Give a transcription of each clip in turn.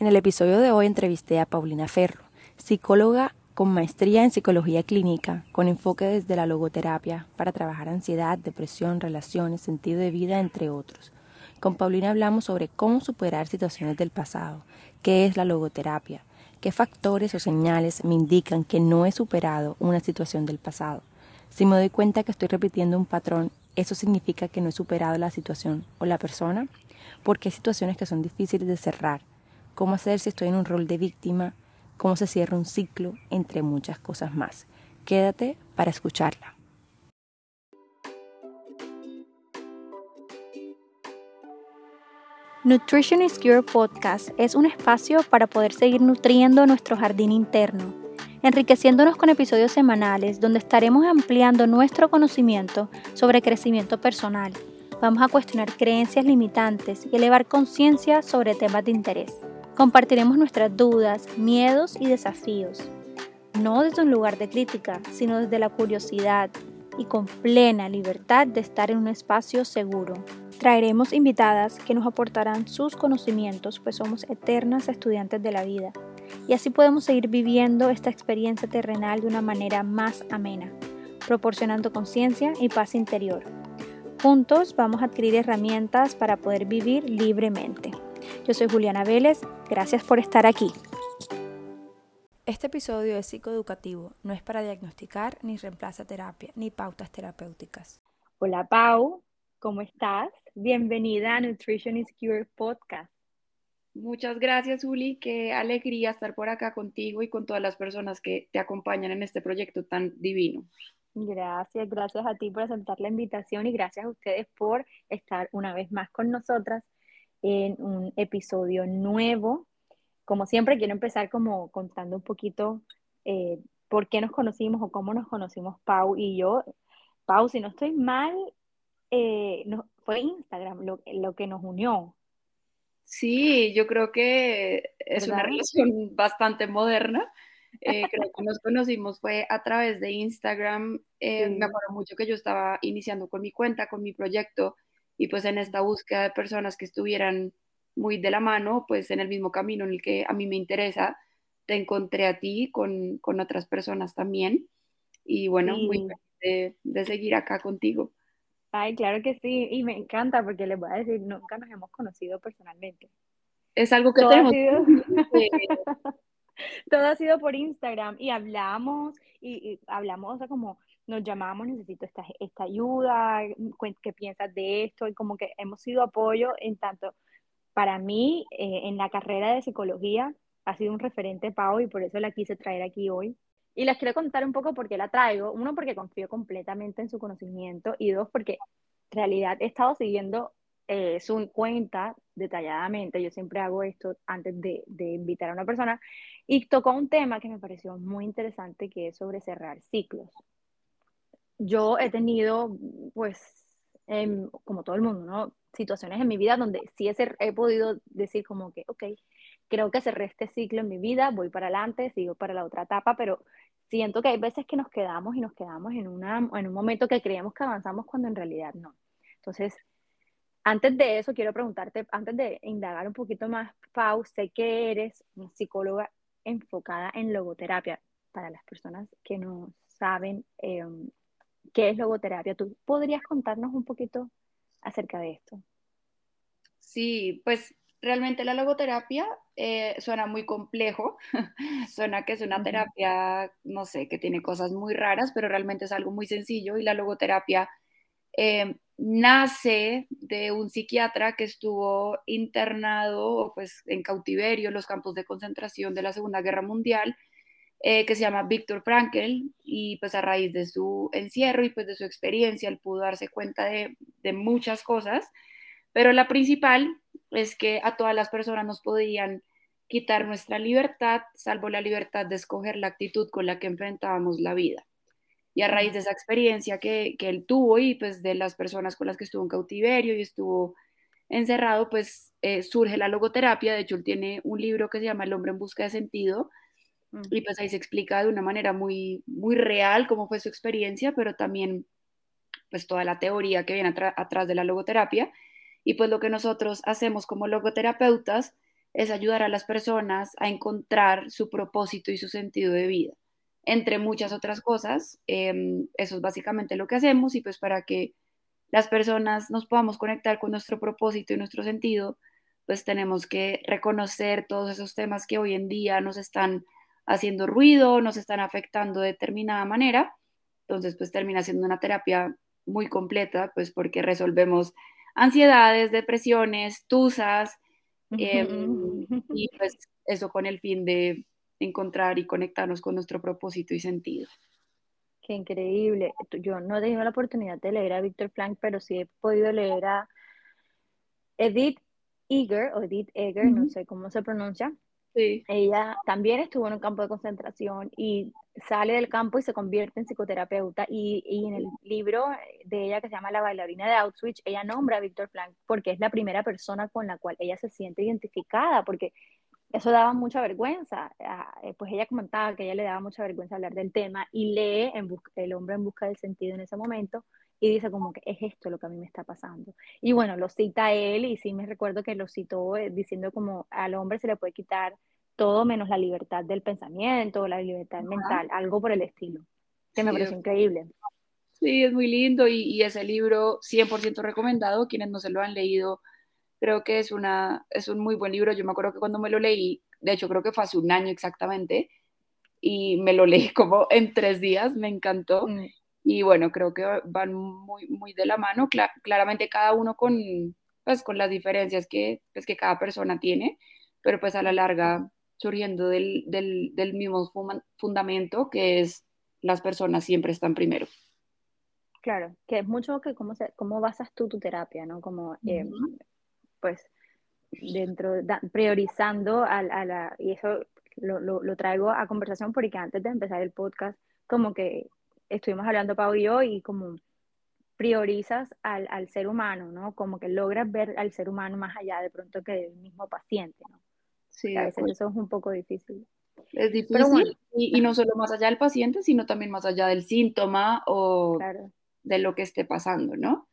En el episodio de hoy entrevisté a Paulina Ferro, psicóloga con maestría en psicología clínica, con enfoque desde la logoterapia para trabajar ansiedad, depresión, relaciones, sentido de vida, entre otros. Con Paulina hablamos sobre cómo superar situaciones del pasado, qué es la logoterapia, qué factores o señales me indican que no he superado una situación del pasado. Si me doy cuenta que estoy repitiendo un patrón, ¿eso significa que no he superado la situación o la persona? Porque hay situaciones que son difíciles de cerrar cómo hacer si estoy en un rol de víctima, cómo se cierra un ciclo, entre muchas cosas más. Quédate para escucharla. Nutrition is Cure Podcast es un espacio para poder seguir nutriendo nuestro jardín interno, enriqueciéndonos con episodios semanales donde estaremos ampliando nuestro conocimiento sobre crecimiento personal. Vamos a cuestionar creencias limitantes y elevar conciencia sobre temas de interés. Compartiremos nuestras dudas, miedos y desafíos, no desde un lugar de crítica, sino desde la curiosidad y con plena libertad de estar en un espacio seguro. Traeremos invitadas que nos aportarán sus conocimientos, pues somos eternas estudiantes de la vida, y así podemos seguir viviendo esta experiencia terrenal de una manera más amena, proporcionando conciencia y paz interior. Juntos vamos a adquirir herramientas para poder vivir libremente. Yo soy Juliana Vélez, gracias por estar aquí. Este episodio es psicoeducativo, no es para diagnosticar ni reemplaza terapia ni pautas terapéuticas. Hola Pau, ¿cómo estás? Bienvenida a Nutrition is Cure Podcast. Muchas gracias, Juli. Qué alegría estar por acá contigo y con todas las personas que te acompañan en este proyecto tan divino. Gracias, gracias a ti por aceptar la invitación y gracias a ustedes por estar una vez más con nosotras en un episodio nuevo. Como siempre, quiero empezar como contando un poquito eh, por qué nos conocimos o cómo nos conocimos Pau y yo. Pau, si no estoy mal, eh, no, fue Instagram lo, lo, que nos unió. Sí, yo creo que es una relación bastante moderna. Eh, creo que nos conocimos fue a través de Instagram. Me acuerdo mucho que yo estaba iniciando con mi cuenta, con mi proyecto, y pues en esta búsqueda de personas que estuvieran muy de la mano, pues en el mismo camino en el que a mí me interesa, te encontré a ti con, con otras personas también y bueno, muy feliz de, seguir acá contigo. Ay, claro que sí, y me encanta porque les voy a decir, nunca nos hemos conocido personalmente. Es algo que tenemos. Todo ha sido por Instagram y hablamos y, y hablamos, o sea, como nos llamamos, necesito esta, esta ayuda, ¿qué piensas de esto? Y como que hemos sido apoyo en tanto, para mí, eh, en la carrera de psicología, ha sido un referente Pau y por eso la quise traer aquí hoy. Y les quiero contar un poco por qué la traigo. Uno, porque confío completamente en su conocimiento y dos, porque en realidad he estado siguiendo eh, su cuenta detalladamente. Yo siempre hago esto antes de, de, invitar a una persona. Y tocó un tema que me pareció muy interesante, que es sobre cerrar ciclos yo he tenido, pues, como todo el mundo, ¿no? Situaciones en mi vida donde sí he, podido decir como que, ok, creo que cerré este ciclo en mi vida, voy para adelante, sigo para la otra etapa, pero siento que hay veces que nos quedamos y nos quedamos en, una, en un momento que creemos que avanzamos cuando en realidad no. Entonces, antes de eso, quiero preguntarte, antes de indagar un poquito más, Pau, sé que eres una psicóloga enfocada en logoterapia. Para las personas que no saben, eh, qué es logoterapia. ¿Tú podrías contarnos un poquito acerca de esto? Sí, pues realmente la logoterapia eh, suena muy complejo, suena que es una terapia, no sé, que tiene cosas muy raras, pero realmente es algo muy sencillo y la logoterapia eh, nace de un psiquiatra que estuvo internado pues, en cautiverio en los campos de concentración de la Segunda Guerra Mundial eh, que se llama Víctor Frankel y pues a raíz de su encierro y pues de su experiencia él pudo darse cuenta de, de muchas cosas, pero la principal es que a todas las personas nos podían quitar nuestra libertad, salvo la libertad de escoger la actitud con la que enfrentábamos la vida. Y a raíz de esa experiencia que, que, él tuvo y pues de las personas con las que estuvo en cautiverio y estuvo encerrado, pues eh, surge la logoterapia. De hecho, él tiene un libro que se llama El hombre en busca de sentido, y pues ahí se explica de una manera muy, muy real cómo fue su experiencia, pero también pues toda la teoría que viene atrás de la logoterapia. Y pues lo que nosotros hacemos como logoterapeutas es ayudar a las personas a encontrar su propósito y su sentido de vida. Entre muchas otras cosas, em, eso es básicamente lo que hacemos y pues para que las personas nos podamos conectar con nuestro propósito y nuestro sentido, pues tenemos que reconocer todos esos temas que hoy en día nos están haciendo ruido, nos están afectando de determinada manera. Entonces, pues termina siendo una terapia muy completa, pues porque resolvemos ansiedades, depresiones, tusas, em, y pues eso con el fin de encontrar y conectarnos con nuestro propósito y sentido. Qué increíble. Yo no he tenido la oportunidad de leer a Víctor Frank, pero sí he podido leer a Edith Eger, o Edith Eger, no sé cómo se pronuncia. Sí. Ella también estuvo en un campo de concentración y sale del campo y se convierte en psicoterapeuta. Y, y, en el libro de ella que se llama La bailarina de Auschwitz, ella nombra a Víctor Frank porque es la primera persona con la cual ella se siente identificada, porque eso daba mucha vergüenza. Ah, eh, pues ella comentaba que a ella le daba mucha vergüenza hablar del tema y lee en El hombre en busca del sentido en ese momento y dice como que es esto lo que a mí me está pasando. Y bueno, lo cita él y sí me recuerdo que lo citó eh, diciendo como al hombre se le puede quitar todo menos la libertad del pensamiento, la libertad mental, algo por el estilo. Que me pareció increíble. Sí, es muy lindo y, y ese libro 100% recomendado, quienes no se lo han leído Creo que es, una, es un muy buen libro. Yo me acuerdo que cuando me lo leí, de hecho creo que fue hace un año exactamente, y me lo leí como en tres días, me encantó. Mm. Y bueno, creo que van muy, muy de la mano, claramente cada uno con, pues, con las diferencias que, pues, que cada persona tiene, pero pues a la larga surgiendo del, del, del mismo fundamento que es las personas siempre están primero. Claro, que es mucho que cómo, se, cómo basas tú tu terapia, ¿no? Como pues dentro, priorizando a, la, y eso lo, lo, traigo a conversación porque antes de empezar el podcast, como que estuvimos hablando Pau y yo y como priorizas al, al, ser humano, ¿no? Como que logras ver al ser humano más allá de pronto que del mismo paciente, ¿no? Sí. A veces eso es un poco difícil. Es difícil y, y, no solo más allá del paciente, sino también más allá del síntoma o de lo que esté pasando, ¿no?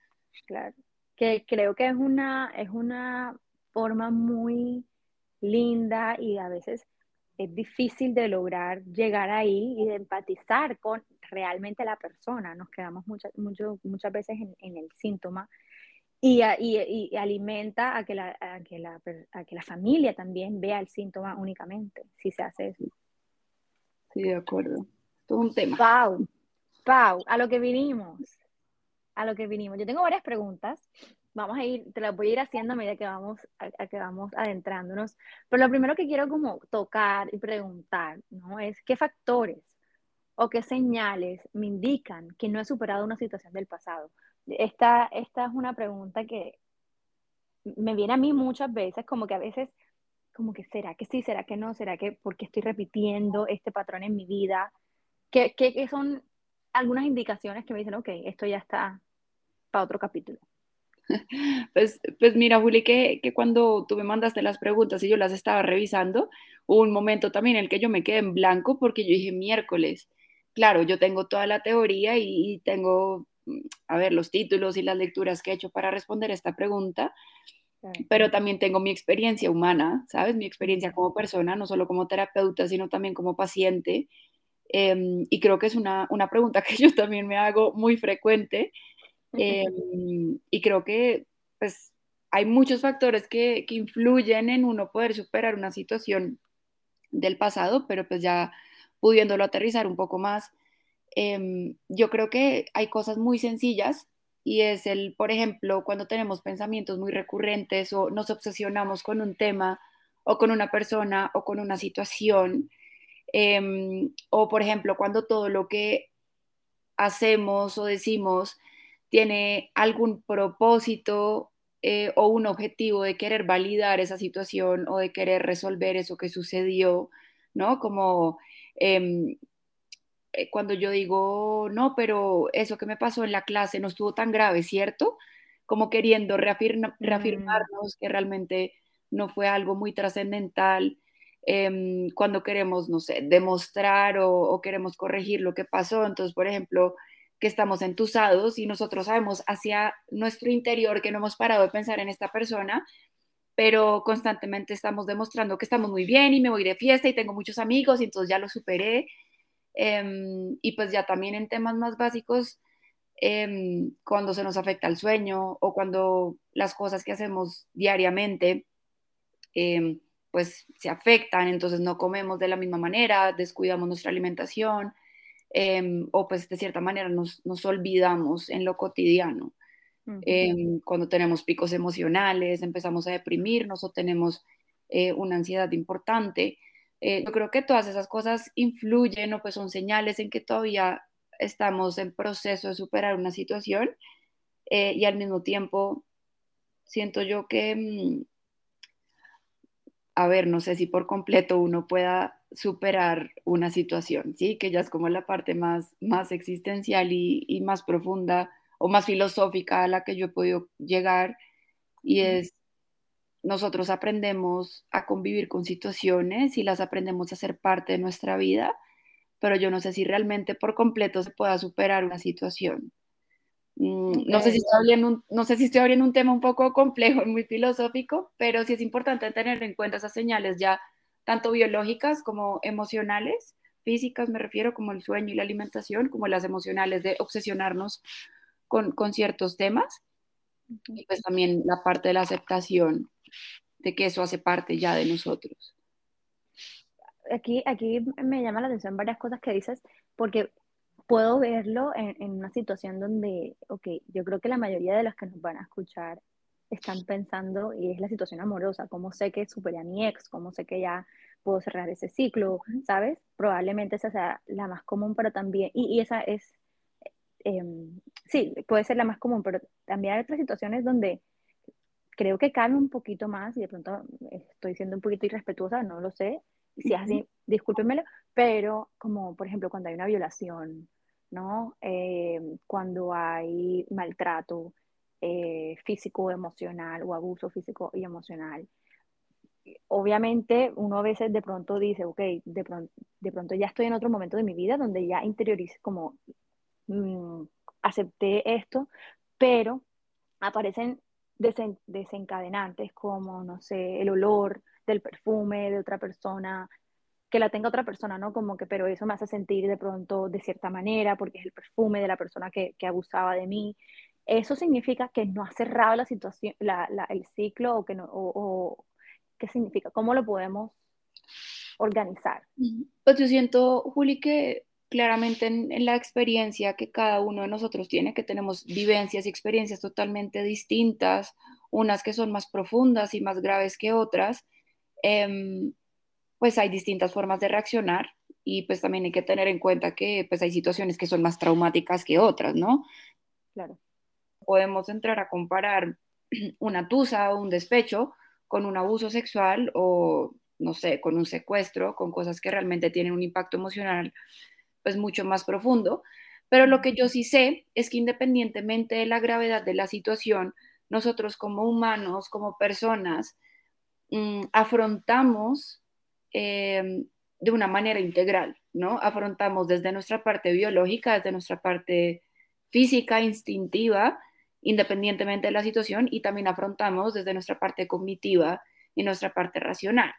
Claro que creo que es una, es una forma muy linda y a veces es difícil de lograr llegar ahí y de empatizar con realmente la persona. Nos quedamos muchas muchas veces en, el síntoma y, y, alimenta a que, la, que la, a que la familia también vea el síntoma únicamente, si se hace eso. Sí, de acuerdo. Todo un tema. Pau, Pau, a lo que vinimos a lo que vinimos. Yo tengo varias preguntas. Vamos a ir, te las voy a ir haciendo a medida que vamos, a, que vamos adentrándonos. Pero lo primero que quiero como tocar y preguntar, ¿no? Es qué factores o qué señales me indican que no he superado una situación del pasado. Esta, esta es una pregunta que me viene a mí muchas veces, como que a veces, como que será que sí, será que no, será que porque estoy repitiendo este patrón en mi vida, ¿Qué, qué, qué son algunas indicaciones que me dicen, ok, esto ya está para otro capítulo. Pues, pues mira, Juli, que, que, cuando tú me mandaste las preguntas y yo las estaba revisando, hubo un momento también en el que yo me quedé en blanco porque yo dije miércoles. Claro, yo tengo toda la teoría y, tengo, mm, a ver, los títulos y las lecturas que he hecho para responder esta pregunta, pero también tengo mi experiencia humana, ¿sabes? Mi experiencia como persona, no solo como terapeuta, sino también como paciente. Em, y creo que es una, una, pregunta que yo también me hago muy frecuente. Em, y creo que pues, hay muchos factores que, que, influyen en uno poder superar una situación del pasado, pero pues ya pudiéndolo aterrizar un poco más, em, yo creo que hay cosas muy sencillas y es el, por ejemplo, cuando tenemos pensamientos muy recurrentes o nos obsesionamos con un tema o con una persona o con una situación, Em, o, por ejemplo, cuando todo lo que hacemos o decimos tiene algún propósito eh, o un objetivo de querer validar esa situación o de querer resolver eso que sucedió, ¿no? Como eh, cuando yo digo, no, pero eso que me pasó en la clase no estuvo tan grave, ¿cierto? Como queriendo mm. reafirmarnos que realmente no fue algo muy trascendental Em, cuando queremos, no sé, demostrar o, queremos corregir lo que pasó. Entonces, por ejemplo, que estamos entusados y nosotros sabemos hacia nuestro interior que no hemos parado de pensar en esta persona pero constantemente estamos demostrando que estamos muy bien y me voy de fiesta y tengo muchos amigos y entonces ya lo superé. Em, y pues ya también en temas más básicos, em, cuando se nos afecta el sueño o cuando las cosas que hacemos diariamente em, pues se afectan, entonces no comemos de la misma manera, descuidamos nuestra alimentación o pues de cierta manera nos, nos olvidamos en lo cotidiano. Em, cuando tenemos picos emocionales, empezamos a deprimirnos o tenemos eh, una ansiedad importante. Eh, yo creo que todas esas cosas influyen o pues son señales en que todavía estamos en proceso de superar una situación eh, y al mismo tiempo siento yo que, mm, a ver, no sé si por completo uno pueda superar una situación, ¿sí? Que ya es como la parte más, más existencial y, y más profunda o más filosófica a la que yo he podido llegar y es nosotros aprendemos a convivir con situaciones y las aprendemos a ser parte de nuestra vida, pero yo no sé si realmente por completo se pueda superar una situación. Mm, no, sé si estoy abriendo un, no sé si estoy abriendo un tema un poco complejo y muy filosófico, pero sí es importante tener en cuenta esas señales ya tanto biológicas como emocionales, físicas me refiero, como el sueño y la alimentación, como las emocionales de obsesionarnos con, ciertos temas. Y pues también la parte de la aceptación de que eso hace parte ya de nosotros. Aquí, aquí me llama la atención varias cosas que dices, porque puedo verlo en, en, una situación donde, ok, yo creo que la mayoría de los que nos van a escuchar están pensando, y es la situación amorosa, cómo sé que superé a mi ex, cómo sé que ya puedo cerrar ese ciclo, ¿sabes? Probablemente esa sea la más común, pero también, y, y esa es Em, sí, puede ser la más común, pero también hay otras situaciones donde creo que cabe un poquito más, y de pronto estoy siendo un poquito irrespetuosa, no lo sé, si es así, discúlpenmelo, pero como por ejemplo cuando hay una violación, ¿no? Em, cuando hay maltrato eh, físico, emocional o abuso físico y emocional. Obviamente uno a veces de pronto dice, ok, de pronto, de pronto ya estoy en otro momento de mi vida donde ya interiorice como Mm, acepté esto, pero aparecen desencadenantes como, no sé, el olor del perfume de otra persona, que la tenga otra persona, ¿no? Como que, pero eso me hace sentir de pronto de cierta manera, porque es el perfume de la persona que, abusaba de mí. Eso significa que no ha cerrado la situación, el ciclo, o que no, o, ¿qué significa? ¿Cómo lo podemos organizar? Pues yo siento, Juli, que claramente en, la experiencia que cada uno de nosotros tiene, que tenemos vivencias y experiencias totalmente distintas, unas que son más profundas y más graves que otras, em, pues hay distintas formas de reaccionar y pues también hay que tener en cuenta que pues hay situaciones que son más traumáticas que otras, ¿no? Claro. Podemos entrar a comparar una tusa o un despecho con un abuso sexual o, no sé, con un secuestro, con cosas que realmente tienen un impacto emocional pues mucho más profundo. Pero lo que yo sí sé es que independientemente de la gravedad de la situación, nosotros como humanos, como personas, mm, afrontamos em, de una manera integral, ¿no? Afrontamos desde nuestra parte biológica, desde nuestra parte física, instintiva, independientemente de la situación, y también afrontamos desde nuestra parte cognitiva y nuestra parte racional.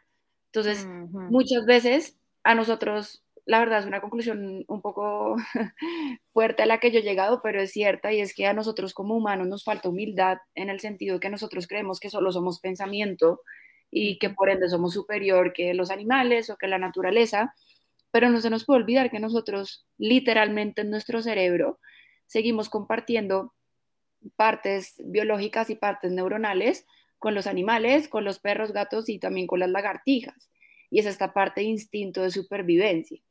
Entonces, muchas veces a nosotros la verdad es una conclusión un poco fuerte a la que yo he llegado, pero es cierta y es que a nosotros como humanos nos falta humildad en el sentido de que nosotros creemos que solo somos pensamiento y que por ende somos superior que los animales o que la naturaleza, pero no se nos puede olvidar que nosotros literalmente en nuestro cerebro seguimos compartiendo partes biológicas y partes neuronales con los animales, con los perros, gatos y también con las lagartijas. Y es esta parte de instinto de supervivencia.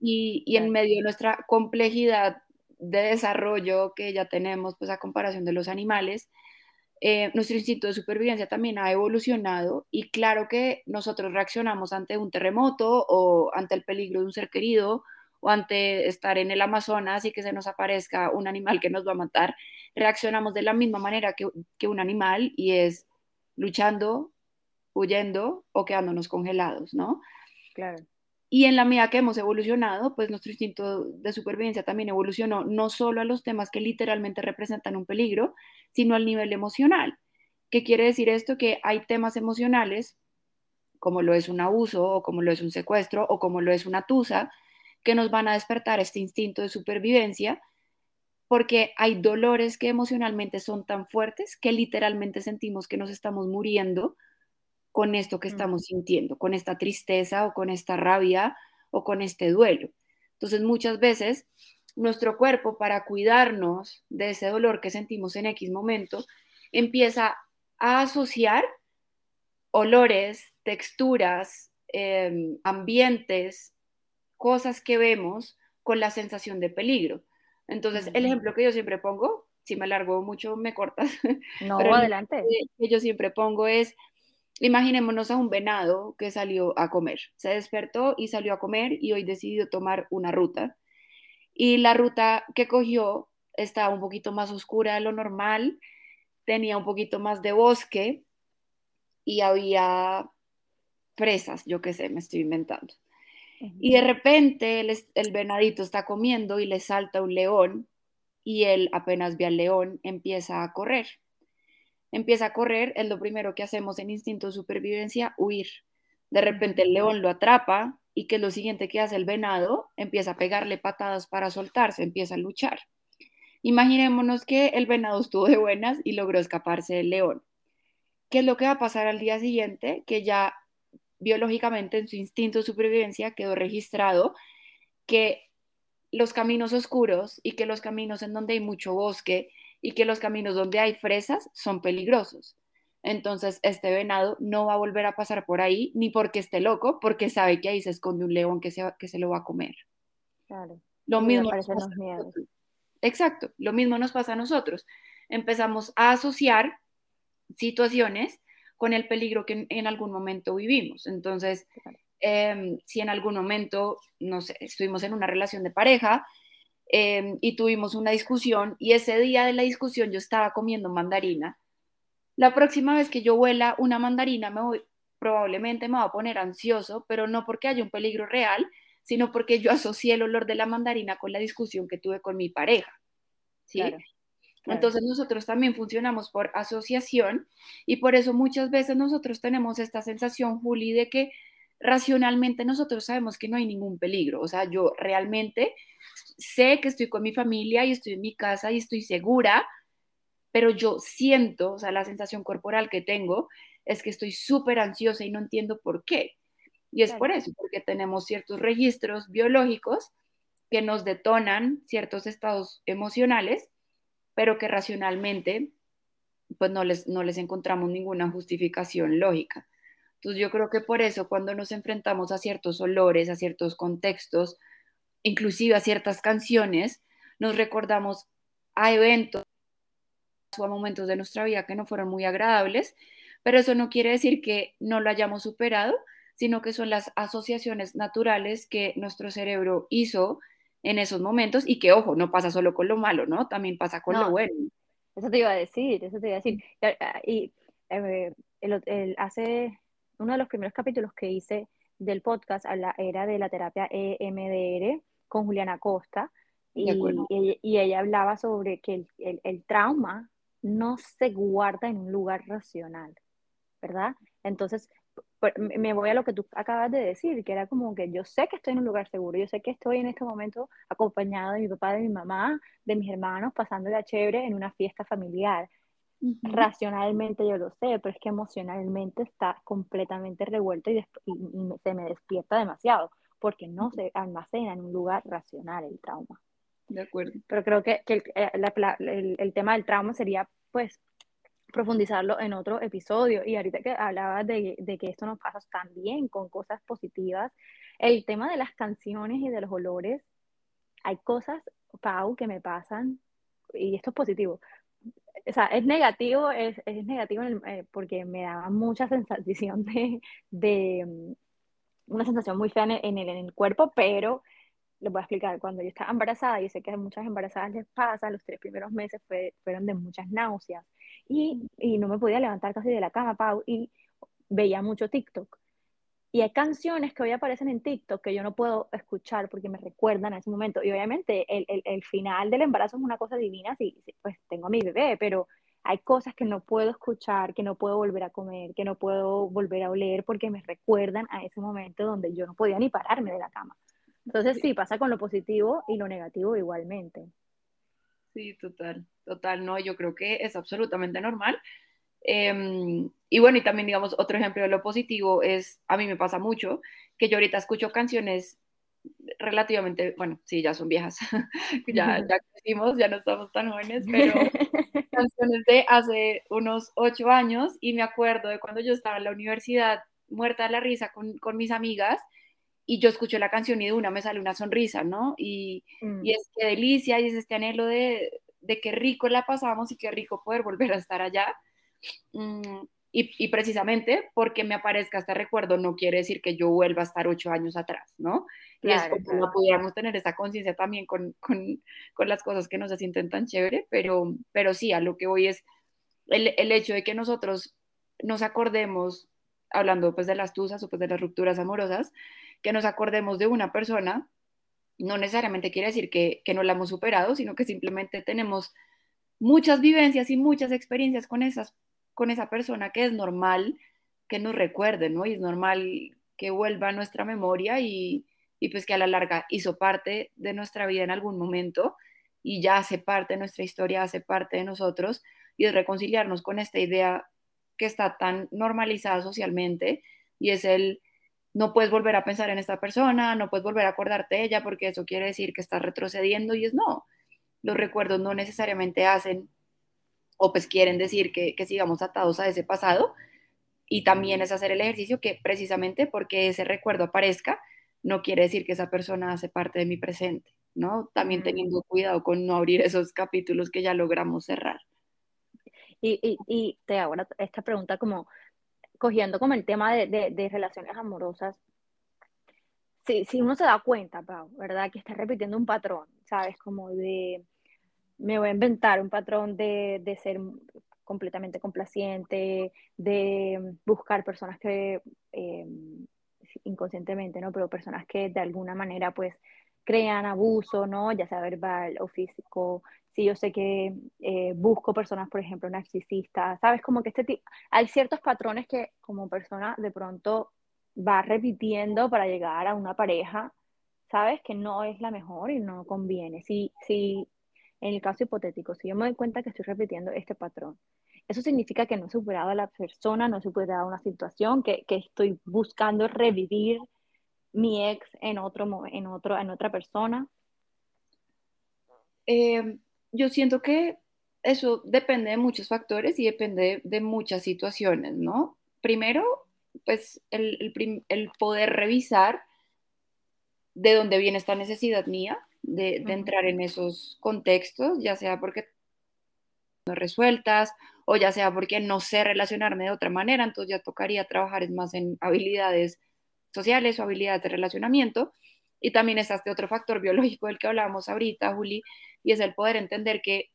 Y, en medio de nuestra complejidad de desarrollo que ya tenemos, pues a comparación de los animales, eh, nuestro instinto de supervivencia también ha evolucionado y claro que nosotros reaccionamos ante un terremoto o ante el peligro de un ser querido o ante estar en el Amazonas y que se nos aparezca un animal que nos va a matar, reaccionamos de la misma manera que, que un animal y es luchando, huyendo o quedándonos congelados, ¿no? Claro. Y en la medida que hemos evolucionado, pues nuestro instinto de supervivencia también evolucionó no solo a los temas que literalmente representan un peligro, sino al nivel emocional. ¿Qué quiere decir esto? Que hay temas emocionales, como lo es un abuso o como lo es un secuestro o como lo es una tusa, que nos van a despertar este instinto de supervivencia porque hay dolores que emocionalmente son tan fuertes que literalmente sentimos que nos estamos muriendo con esto que estamos sintiendo, con esta tristeza o con esta rabia o con este duelo. Entonces muchas veces nuestro cuerpo para cuidarnos de ese dolor que sentimos en X momento empieza a asociar olores, texturas, em, ambientes, cosas que vemos con la sensación de peligro. Entonces, el ejemplo que yo siempre pongo, si me alargo mucho, me cortas. No, adelante. que yo siempre pongo es, imaginémonos a un venado que salió a comer. Se despertó y salió a comer y hoy decidió tomar una ruta. Y la ruta que cogió estaba un poquito más oscura de lo normal, tenía un poquito más de bosque y había fresas, yo qué sé, me estoy inventando. Y de repente el, venadito está comiendo y le salta un león y él apenas ve al león empieza a correr. Empieza a correr, es lo primero que hacemos en instinto de supervivencia, huir. De repente el león lo atrapa y que lo siguiente que hace el venado, empieza a pegarle patadas para soltarse, empieza a luchar. Imaginémonos que el venado estuvo de buenas y logró escaparse del león. ¿Qué es lo que va a pasar al día siguiente? Que ya biológicamente en su instinto de supervivencia quedó registrado que los caminos oscuros y que los caminos en donde hay mucho bosque y que los caminos donde hay fresas son peligrosos. Entonces, este venado no va a volver a pasar por ahí, ni porque esté loco, porque sabe que ahí se esconde un león que se, que se lo va a comer. Claro. Lo mismo nos pasa Exacto, lo mismo nos pasa a nosotros. Empezamos a asociar situaciones con el peligro que en, algún momento vivimos. Entonces, em, si en algún momento, no sé, estuvimos en una relación de pareja em, y tuvimos una discusión y ese día de la discusión yo estaba comiendo mandarina, la próxima vez que yo vuela una mandarina me voy, probablemente me va a poner ansioso, pero no porque haya un peligro real, sino porque yo asocié el olor de la mandarina con la discusión que tuve con mi pareja. ¿sí? Entonces nosotros también funcionamos por asociación y por eso muchas veces nosotros tenemos esta sensación, Juli, de que racionalmente nosotros sabemos que no hay ningún peligro. O sea, yo realmente sé que estoy con mi familia y estoy en mi casa y estoy segura, pero yo siento, o sea, la sensación corporal que tengo es que estoy súper ansiosa y no entiendo por qué. Y es por eso, porque tenemos ciertos registros biológicos que nos detonan ciertos estados emocionales pero que racionalmente pues no les, no les encontramos ninguna justificación lógica. Entonces yo creo que por eso cuando nos enfrentamos a ciertos olores, a ciertos contextos, inclusive a ciertas canciones, nos recordamos a eventos o a momentos de nuestra vida que no fueron muy agradables, pero eso no quiere decir que no lo hayamos superado, sino que son las asociaciones naturales que nuestro cerebro hizo en esos momentos y que, ojo, no pasa solo con lo malo, ¿no? También pasa con lo bueno. Eso te iba a decir, eso te iba a decir. Y, eh, el, hace uno de los primeros capítulos que hice del podcast era de la terapia EMDR con Juliana Costa y, y, ella hablaba sobre que el, el, trauma no se guarda en un lugar racional, ¿verdad? Entonces, me voy a lo que tú acabas de decir, que era como que yo sé que estoy en un lugar seguro, yo sé que estoy en este momento acompañado de mi papá, de mi mamá, de mis hermanos, pasando la chévere en una fiesta familiar. Racionalmente yo lo sé, pero es que emocionalmente está completamente revuelto y, se me despierta demasiado, porque no se almacena en un lugar racional el trauma. De acuerdo. Pero creo que, que el, el, el tema del trauma sería, pues, profundizarlo en otro episodio. Y ahorita que hablabas de, de, que esto nos pasa también con cosas positivas, el tema de las canciones y de los olores, hay cosas, Pau, que me pasan, y esto es positivo. O sea, es negativo, es, es negativo eh, porque me da mucha sensación de, de, una sensación muy fea en el, en el cuerpo, pero les voy a explicar, cuando yo estaba embarazada, y sé que a muchas embarazadas les pasa, los tres primeros meses fueron de muchas náuseas y, y, no me podía levantar casi de la cama, Pau, y veía mucho TikTok. Y hay canciones que hoy aparecen en TikTok que yo no puedo escuchar porque me recuerdan a ese momento. Y obviamente el, el, el final del embarazo es una cosa divina, si, pues tengo a mi bebé, pero hay cosas que no puedo escuchar, que no puedo volver a comer, que no puedo volver a oler porque me recuerdan a ese momento donde yo no podía ni pararme de la cama. Entonces sí, pasa con lo positivo y lo negativo igualmente. Sí, total, total, no, yo creo que es absolutamente normal. Em, y bueno, y también digamos, otro ejemplo de lo positivo es, a mí me pasa mucho, que yo ahorita escucho canciones relativamente, bueno, sí, ya son viejas, ya, ya crecimos, ya no estamos tan jóvenes, pero canciones de hace unos ocho años y me acuerdo de cuando yo estaba en la universidad muerta de la risa con, con mis amigas y yo escucho la canción y de una me sale una sonrisa, ¿no? Y, mm. y es que delicia y es este anhelo de, de qué rico la pasamos y qué rico poder volver a estar allá. Mm, y, y, precisamente porque me aparezca este recuerdo no quiere decir que yo vuelva a estar ocho años atrás, ¿no? y es como no pudiéramos tener esa conciencia también con, con, con, las cosas que nos se sienten tan chévere, pero, pero sí, a lo que voy es el, el hecho de que nosotros nos acordemos, hablando pues de las tusas o pues de las rupturas amorosas, que nos acordemos de una persona, no necesariamente quiere decir que, que no la hemos superado, sino que simplemente tenemos muchas vivencias y muchas experiencias con, esas, con esa persona que es normal que nos recuerde, ¿no? Y es normal que vuelva a nuestra memoria y, pues que a la larga hizo parte de nuestra vida en algún momento y ya hace parte de nuestra historia, hace parte de nosotros y es reconciliarnos con esta idea que está tan normalizada socialmente y es el no puedes volver a pensar en esta persona, no puedes volver a acordarte de ella porque eso quiere decir que estás retrocediendo y es no. Los recuerdos no necesariamente hacen o pues quieren decir que, que sigamos atados a ese pasado y también es hacer el ejercicio que precisamente porque ese recuerdo aparezca, no quiere decir que esa persona hace parte de mi presente, ¿no? También teniendo cuidado con no abrir esos capítulos que ya logramos cerrar. Y, y, y te hago esta pregunta como cogiendo como el tema de, de, relaciones amorosas, si, si, uno se da cuenta, Pau, ¿verdad? Que está repitiendo un patrón, ¿sabes? Como de, me voy a inventar un patrón de, de ser completamente complaciente, de buscar personas que, eh, inconscientemente, ¿no? Pero personas que de alguna manera, pues, crean abuso, ¿no? Ya sea verbal o físico, si yo sé que eh, busco personas, por ejemplo, narcisistas, ¿sabes? Como que este tipo, hay ciertos patrones que como persona de pronto va repitiendo para llegar a una pareja, ¿sabes? Que no es la mejor y no conviene. Si, si en el caso hipotético, si yo me doy cuenta que estoy repitiendo este patrón, eso significa que no he superado a la persona, no he superado una situación, que, estoy buscando revivir mi ex en, otro, en, otro, en otra persona. Eh, yo siento que eso depende de muchos factores y depende de, muchas situaciones, ¿no? Primero, pues el, poder revisar de dónde viene esta necesidad mía de, entrar en esos contextos, ya sea porque no resueltas o ya sea porque no sé relacionarme de otra manera, entonces ya tocaría trabajar más en habilidades sociales o habilidades de relacionamiento. Y también está este otro factor biológico del que hablábamos ahorita, Juli, y es el poder entender que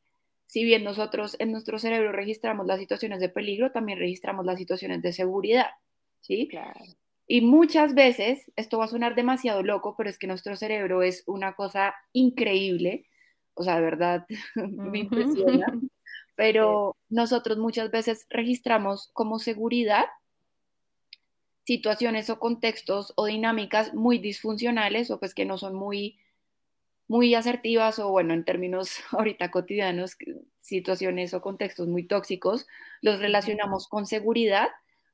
si bien nosotros en nuestro cerebro registramos las situaciones de peligro, también registramos las situaciones de seguridad, ¿sí? Claro. Y muchas veces, esto va a sonar demasiado loco, pero es que nuestro cerebro es una cosa increíble, o sea, de verdad, me impresiona, pero nosotros muchas veces registramos como seguridad situaciones o contextos o dinámicas muy disfuncionales o pues que no son muy muy asertivas o bueno, en términos ahorita cotidianos, situaciones o contextos muy tóxicos, los relacionamos con seguridad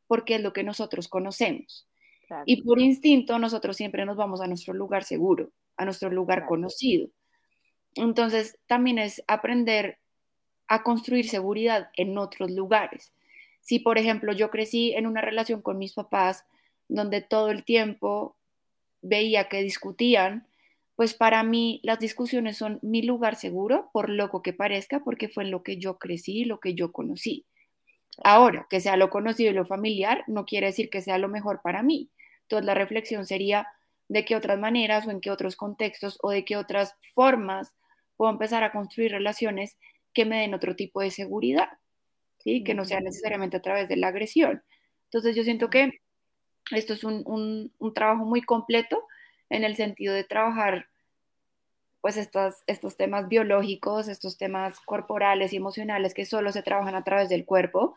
porque es lo que nosotros conocemos. Y por instinto nosotros siempre nos vamos a nuestro lugar seguro, a nuestro lugar conocido. Entonces también es aprender a construir seguridad en otros lugares. Si, por ejemplo, yo crecí en una relación con mis papás donde todo el tiempo veía que discutían, pues para mí las discusiones son mi lugar seguro, por loco que parezca, porque fue lo que yo crecí, lo que yo conocí. Ahora, que sea lo conocido y lo familiar, no quiere decir que sea lo mejor para mí. Entonces la reflexión sería de qué otras maneras o en qué otros contextos o de qué otras formas puedo empezar a construir relaciones que me den otro tipo de seguridad, ¿sí? que no sea necesariamente a través de la agresión. Entonces yo siento que esto es un, un trabajo muy completo en el sentido de trabajar pues estos, estos temas biológicos, estos temas corporales y emocionales que solo se trabajan a través del cuerpo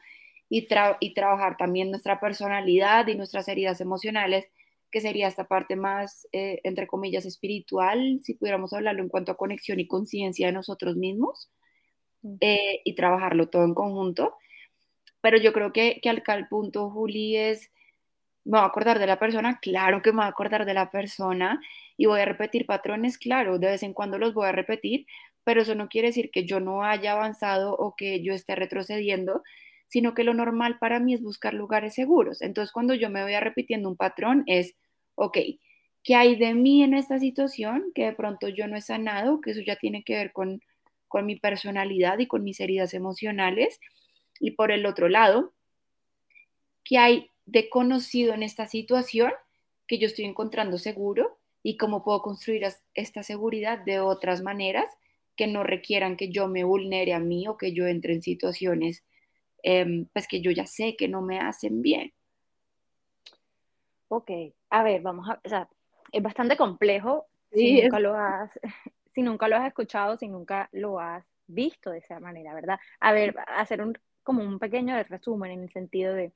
y, y trabajar también nuestra personalidad y nuestras heridas emocionales, que sería esta parte más, eh, entre comillas, espiritual, si pudiéramos hablarlo en cuanto a conexión y conciencia de nosotros mismos, eh, y trabajarlo todo en conjunto. Pero yo creo que, que al, al punto, Juli, es ¿Me voy a acordar de la persona? Claro que me voy a acordar de la persona y voy a repetir patrones, claro, de vez en cuando los voy a repetir, pero eso no quiere decir que yo no haya avanzado o que yo esté retrocediendo, sino que lo normal para mí es buscar lugares seguros. Entonces, cuando yo me voy repitiendo un patrón es, ok, ¿qué hay de mí en esta situación que de pronto yo no he sanado? Que eso ya tiene que ver con, con mi personalidad y con mis heridas emocionales. Y por el otro lado, ¿qué hay de conocido en esta situación que yo estoy encontrando seguro y cómo puedo construir esta seguridad de otras maneras que no requieran que yo me vulnere a mí o que yo entre en situaciones em, pues que yo ya sé que no me hacen bien. Ok, a ver, vamos a, o sea, es bastante complejo si, nunca lo has, si nunca lo has escuchado, si nunca lo has visto de esa manera, ¿verdad? A ver, hacer un, como un pequeño resumen en el sentido de,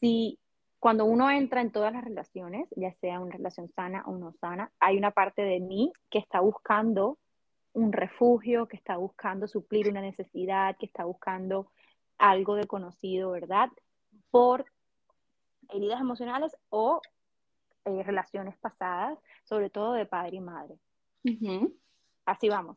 si cuando uno entra en todas las relaciones, ya sea una relación sana o no sana, hay una parte de mí que está buscando un refugio, que está buscando suplir una necesidad, que está buscando algo de conocido, ¿verdad? Por heridas emocionales o eh, relaciones pasadas, sobre todo de padre y madre. Así vamos.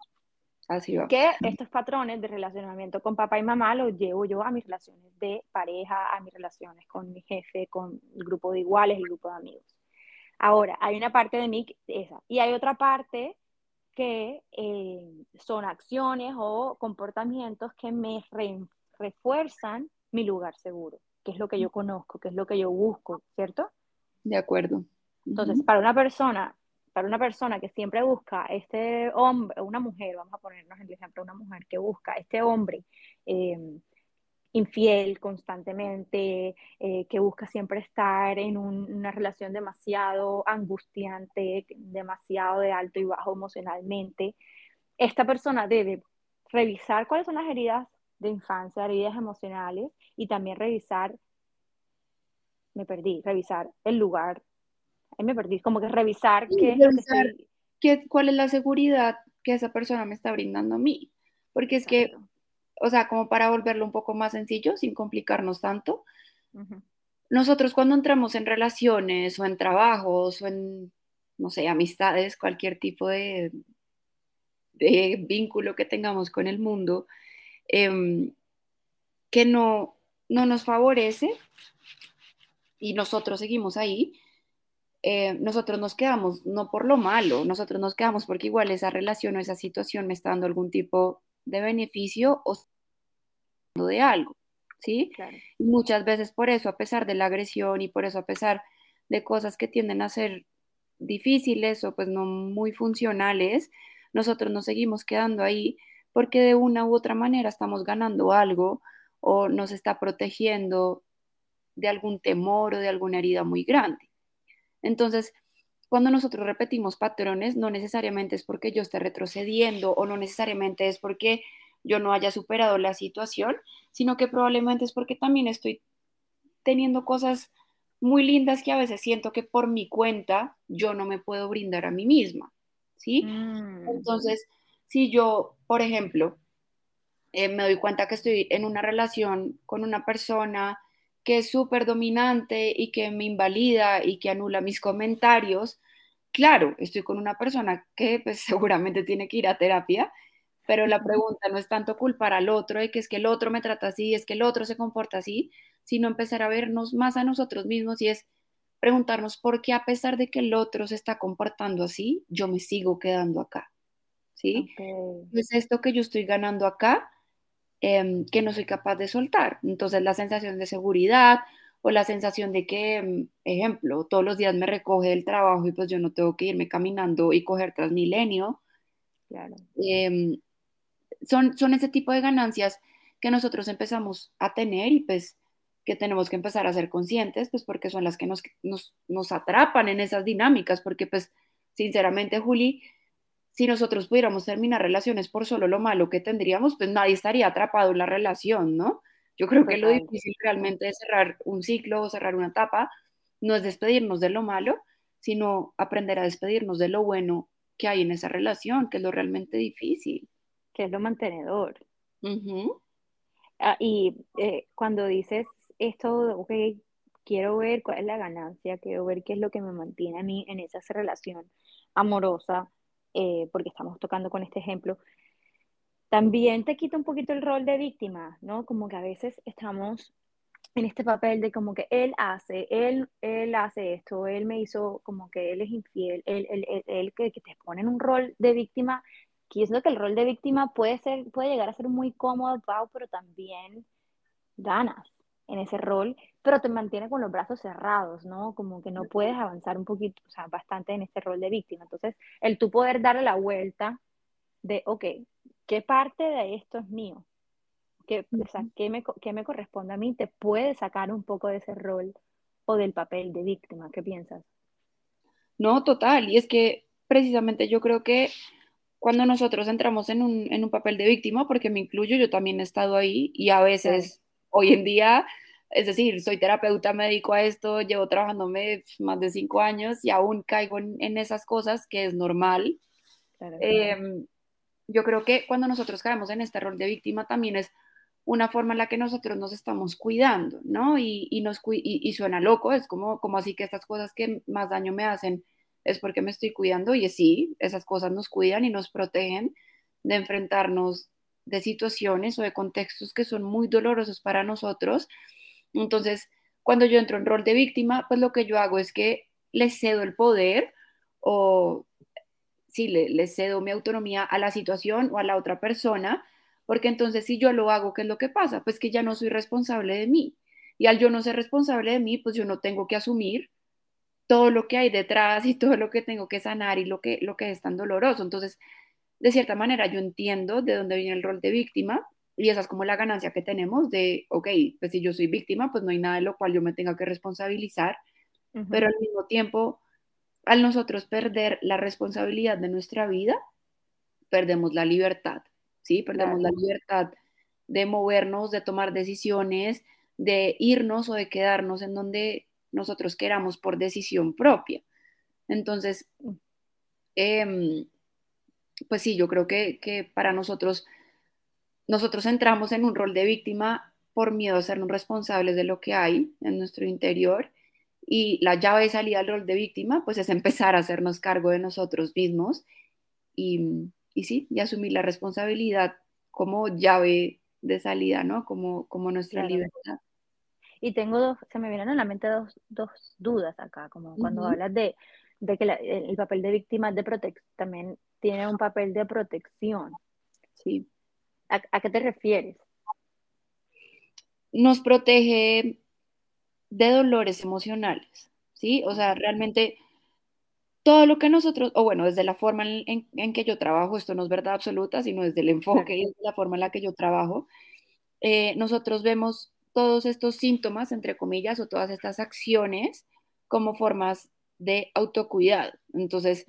Que estos patrones de relacionamiento con papá y mamá los llevo yo a mis relaciones de pareja, a mis relaciones con mi jefe, con el grupo de iguales y el grupo de amigos. Ahora, hay una parte de mí, esa, y hay otra parte que eh, son acciones o comportamientos que me refuerzan mi lugar seguro, que es lo que yo conozco, que es lo que yo busco, ¿cierto? De acuerdo. Entonces, para una persona para una persona que siempre busca este hombre, una mujer, vamos a ponernos el ejemplo, una mujer que busca este hombre eh, infiel constantemente, eh, que busca siempre estar en una relación demasiado angustiante, demasiado de alto y bajo emocionalmente, esta persona debe revisar cuáles son las heridas de infancia, heridas emocionales, y también revisar, me perdí, revisar el lugar. Ahí me perdí, como que revisar, qué, qué, cuál es la seguridad que esa persona me está brindando a mí. Porque es que, o sea, como para volverlo un poco más sencillo, sin complicarnos tanto, nosotros cuando entramos en relaciones o en trabajos o en, no sé, amistades, cualquier tipo de, de vínculo que tengamos con el mundo, em, que no, no nos favorece y nosotros seguimos ahí, eh, nosotros nos quedamos no por lo malo, nosotros nos quedamos porque igual esa relación o esa situación me está dando algún tipo de beneficio o de algo, ¿sí? Y muchas veces por eso, a pesar de la agresión y por eso, a pesar de cosas que tienden a ser difíciles o pues no muy funcionales, nosotros nos seguimos quedando ahí porque de una u otra manera estamos ganando algo o nos está protegiendo de algún temor o de alguna herida muy grande. Entonces, cuando nosotros repetimos patrones, no necesariamente es porque yo esté retrocediendo o no necesariamente es porque yo no haya superado la situación, sino que probablemente es porque también estoy teniendo cosas muy lindas que a veces siento que por mi cuenta yo no me puedo brindar a mí misma, ¿sí? Mm. Entonces, si yo, por ejemplo, eh, me doy cuenta que estoy en una relación con una persona que es súper dominante y que me invalida y que anula mis comentarios, claro, estoy con una persona que pues seguramente tiene que ir a terapia, pero la pregunta no es tanto culpar al otro de que es que el otro me trata así, es que el otro se comporta así, sino empezar a vernos más a nosotros mismos y es preguntarnos por qué a pesar de que el otro se está comportando así, yo me sigo quedando acá. ¿Sí? Es esto que yo estoy ganando acá Em, que no soy capaz de soltar. Entonces la sensación de seguridad o la sensación de que, em, ejemplo, todos los días me recoge el trabajo y pues yo no tengo que irme caminando y coger Transmilenio. Claro. Em, son, son ese tipo de ganancias que nosotros empezamos a tener y pues que tenemos que empezar a ser conscientes, pues porque son las que nos, nos, nos atrapan en esas dinámicas, porque pues sinceramente, Juli, si nosotros pudiéramos terminar relaciones por solo lo malo que tendríamos, pues nadie estaría atrapado en la relación, ¿no? Yo creo que lo difícil realmente de cerrar un ciclo o cerrar una etapa no es despedirnos de lo malo, sino aprender a despedirnos de lo bueno que hay en esa relación, que es lo realmente difícil. Que es lo mantenedor. Ah, y eh, cuando dices esto, ok, quiero ver cuál es la ganancia, quiero ver qué es lo que me mantiene a mí en esa relación amorosa, eh, porque estamos tocando con este ejemplo, también te quita un poquito el rol de víctima, ¿no? Como que a veces estamos en este papel de como que él hace, él, él hace esto, él me hizo como que él es infiel, él, él, él, que, te pone en un rol de víctima, que que el rol de víctima puede ser, puede llegar a ser muy cómodo, pero también ganas en ese rol, pero te mantiene con los brazos cerrados, ¿no? Como que no puedes avanzar un poquito, o sea, bastante en ese rol de víctima. Entonces, el tú poder darle la vuelta de, ok, ¿qué parte de esto es mío? ¿Qué, ¿qué, me, ¿qué, me, corresponde a mí? Te puede sacar un poco de ese rol o del papel de víctima. ¿Qué piensas? No, total. Y es que precisamente yo creo que cuando nosotros entramos en un, en un papel de víctima, porque me incluyo, yo también he estado ahí y a veces, hoy en día, es decir, soy terapeuta, me dedico a esto, llevo trabajándome más de cinco años y aún caigo en, esas cosas, que es normal. Em, yo creo que cuando nosotros caemos en este rol de víctima también es una forma en la que nosotros nos estamos cuidando, ¿no? Y, y nos, y, suena loco, es como, como así que estas cosas que más daño me hacen es porque me estoy cuidando y sí, esas cosas nos cuidan y nos protegen de enfrentarnos de situaciones o de contextos que son muy dolorosos para nosotros. Entonces, cuando yo entro en rol de víctima, pues lo que yo hago es que le cedo el poder o sí, le, cedo mi autonomía a la situación o a la otra persona porque entonces si yo lo hago, ¿qué es lo que pasa? Pues que ya no soy responsable de mí. Y al yo no ser responsable de mí, pues yo no tengo que asumir todo lo que hay detrás y todo lo que tengo que sanar y lo que, lo que es tan doloroso. Entonces, de cierta manera, yo entiendo de dónde viene el rol de víctima y esa es como la ganancia que tenemos de, ok, pues si yo soy víctima, pues no hay nada de lo cual yo me tenga que responsabilizar, pero al mismo tiempo, al nosotros perder la responsabilidad de nuestra vida, perdemos la libertad. ¿sí? Perdemos la libertad de movernos, de tomar decisiones, de irnos o de quedarnos en donde nosotros queramos por decisión propia. Entonces, em, pues sí, yo creo que, que, para nosotros, nosotros entramos en un rol de víctima por miedo a sernos responsables de lo que hay en nuestro interior y la llave de salida al rol de víctima, pues es empezar a hacernos cargo de nosotros mismos y, y sí, y asumir la responsabilidad como llave de salida, ¿no? Como, como nuestra libertad. Y tengo dos, se me vienen a la mente dos, dos dudas acá, como cuando hablas de, de que el papel de víctima de protección también tiene un papel de protección. Sí. ¿A, ¿A, qué te refieres? Nos protege de dolores emocionales, ¿sí? O sea, realmente todo lo que nosotros, o bueno, desde la forma en, que yo trabajo, esto no es verdad absoluta, sino desde el enfoque y desde la forma en la que yo trabajo, eh, nosotros vemos todos estos síntomas, entre comillas, o todas estas acciones como formas de autocuidado. Entonces,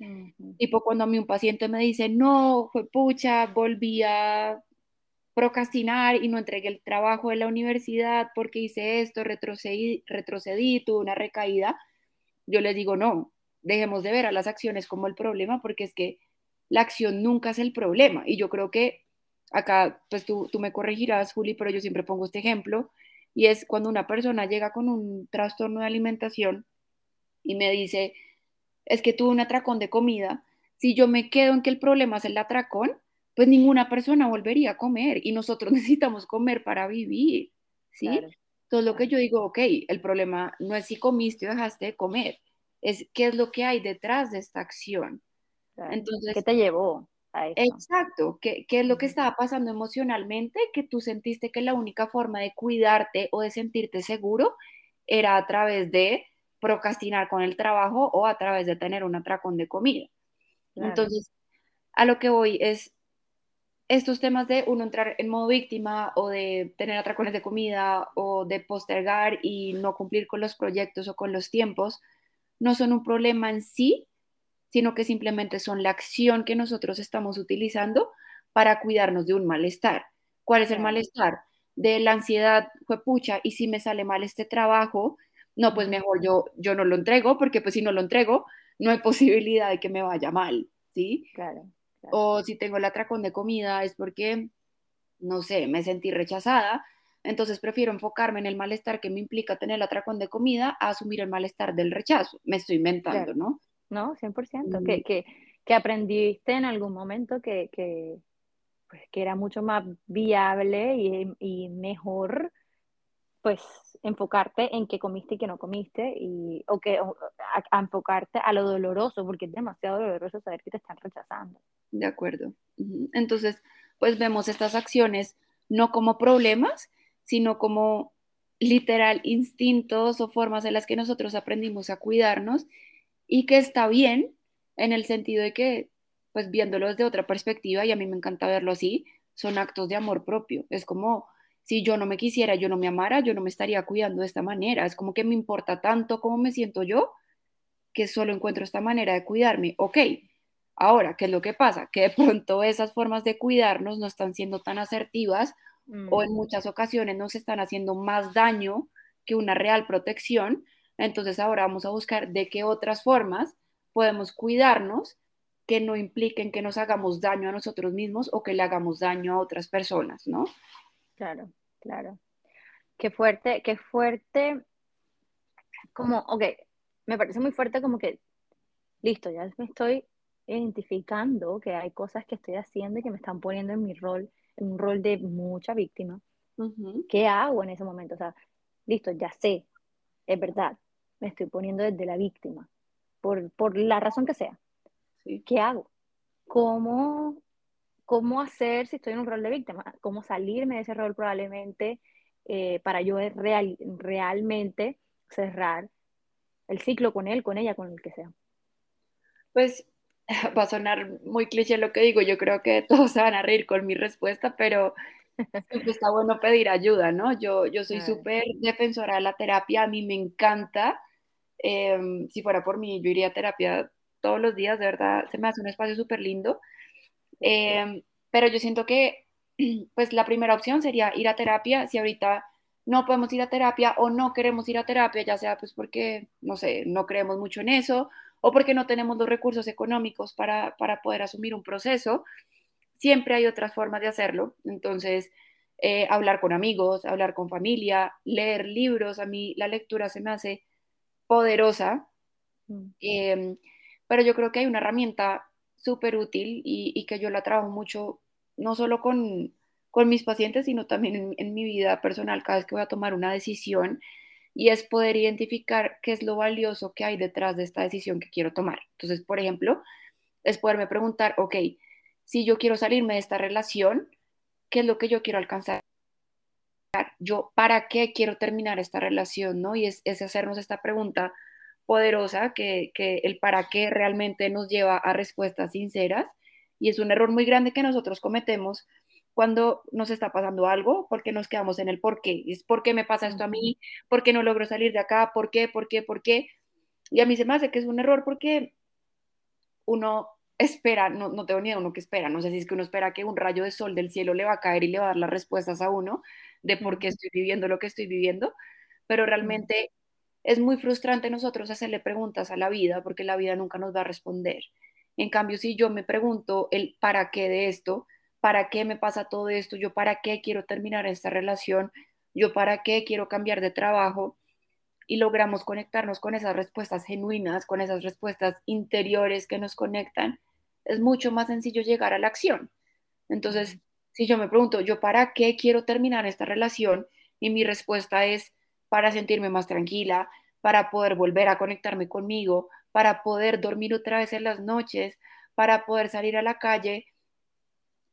tipo cuando a mí un paciente me dice, no, fue pucha, volví a procrastinar y no entregué el trabajo de la universidad porque hice esto, retrocedí, retrocedí, tuve una recaída, yo les digo, no, dejemos de ver a las acciones como el problema, porque es que la acción nunca es el problema. Y yo creo que acá, pues tú, tú me corregirás, Juli, pero yo siempre pongo este ejemplo, y es cuando una persona llega con un trastorno de alimentación y me dice, es que tuve un atracón de comida, si yo me quedo en que el problema es el atracón, pues ninguna persona volvería a comer y nosotros necesitamos comer para vivir, ¿sí? Entonces lo que yo digo, ok, el problema no es si comiste o dejaste de comer, es qué es lo que hay detrás de esta acción. Entonces, ¿qué te llevó a eso? Exacto, ¿Qué, ¿qué, es lo que estaba pasando emocionalmente? Que tú sentiste que la única forma de cuidarte o de sentirte seguro era a través de procrastinar con el trabajo o a través de tener un atracón de comida. Entonces, a lo que voy es estos temas de uno entrar en modo víctima o de tener atracones de comida o de postergar y no cumplir con los proyectos o con los tiempos, no son un problema en sí, sino que simplemente son la acción que nosotros estamos utilizando para cuidarnos de un malestar. ¿Cuál es el malestar? De la ansiedad, fue pucha, y si me sale mal este trabajo, no, pues mejor yo, yo no lo entrego, porque pues si no lo entrego, no hay posibilidad de que me vaya mal, ¿sí? Claro. O si tengo el atracón de comida es porque, no sé, me sentí rechazada, entonces prefiero enfocarme en el malestar que me implica tener el atracón de comida a asumir el malestar del rechazo. Me estoy inventando, ¿no? No, 100%. Que, que, que, aprendiste en algún momento que, que, pues, que era mucho más viable y, y mejor pues enfocarte en qué comiste y qué no comiste y o que enfocarte a lo doloroso porque es demasiado doloroso saber que te están rechazando. De acuerdo. Entonces, pues vemos estas acciones no como problemas, sino como literal instintos o formas en las que nosotros aprendimos a cuidarnos y que está bien en el sentido de que, pues viéndolo desde otra perspectiva, y a mí me encanta verlo así, son actos de amor propio. Es como si yo no me quisiera, yo no me amara, yo no me estaría cuidando de esta manera. Es como que me importa tanto cómo me siento yo que solo encuentro esta manera de cuidarme. Ok, ahora, ¿qué es lo que pasa? Que de pronto esas formas de cuidarnos no están siendo tan asertivas o en mm. muchas ocasiones nos están haciendo más daño que una real protección. Entonces ahora vamos a buscar de qué otras formas podemos cuidarnos que no impliquen que nos hagamos daño a nosotros mismos o que le hagamos daño a otras personas, ¿no? Claro, claro. Qué fuerte, qué fuerte. Como, ok, me parece muy fuerte como que, listo, ya me estoy identificando que hay cosas que estoy haciendo y que me están poniendo en mi rol, en un rol de mucha víctima. ¿Qué hago en ese momento? O sea, listo, ya sé, es verdad, me estoy poniendo desde la víctima, por, por la razón que sea. ¿Qué hago? ¿Cómo cómo hacer si estoy en un rol de víctima, cómo salirme de ese rol probablemente eh, para yo real, realmente cerrar el ciclo con él, con ella, con el que sea. Pues va a sonar muy cliché lo que digo, yo creo que todos se van a reír con mi respuesta, pero está bueno pedir ayuda, ¿no? Yo, yo soy súper defensora de la terapia, a mí me encanta. Em, si fuera por mí, yo iría a terapia todos los días, de verdad, se me hace un espacio súper lindo. Em, pero yo siento que pues la primera opción sería ir a terapia. Si ahorita no podemos ir a terapia o no queremos ir a terapia, ya sea pues porque, no sé, no creemos mucho en eso o porque no tenemos los recursos económicos para, para poder asumir un proceso, siempre hay otras formas de hacerlo. Entonces, eh, hablar con amigos, hablar con familia, leer libros, a mí la lectura se me hace poderosa, em, pero yo creo que hay una herramienta súper útil y, que yo la trabajo mucho, no solo con, mis pacientes, sino también en, mi vida personal cada vez que voy a tomar una decisión y es poder identificar qué es lo valioso que hay detrás de esta decisión que quiero tomar. Entonces, por ejemplo, es poderme preguntar, ok, si yo quiero salirme de esta relación, ¿qué es lo que yo quiero alcanzar? Yo, ¿para qué quiero terminar esta relación? ¿no? Y es, es hacernos esta pregunta poderosa que, el para qué realmente nos lleva a respuestas sinceras y es un error muy grande que nosotros cometemos cuando nos está pasando algo, porque nos quedamos en el por qué. Es por qué me pasa esto a mí, por qué no logro salir de acá, por qué, por qué, por qué. Y a mí se me hace que es un error porque uno espera, no, no tengo ni idea uno que espera, no sé si es que uno espera que un rayo de sol del cielo le va a caer y le va a dar las respuestas a uno de por qué estoy viviendo lo que estoy viviendo, pero realmente es muy frustrante nosotros hacerle preguntas a la vida porque la vida nunca nos va a responder. En cambio, si yo me pregunto el para qué de esto, para qué me pasa todo esto, yo para qué quiero terminar esta relación, yo para qué quiero cambiar de trabajo, y logramos conectarnos con esas respuestas genuinas, con esas respuestas interiores que nos conectan, es mucho más sencillo llegar a la acción. Entonces, si yo me pregunto, yo para qué quiero terminar esta relación, y mi respuesta es, para sentirme más tranquila, para poder volver a conectarme conmigo, para poder dormir otra vez en las noches, para poder salir a la calle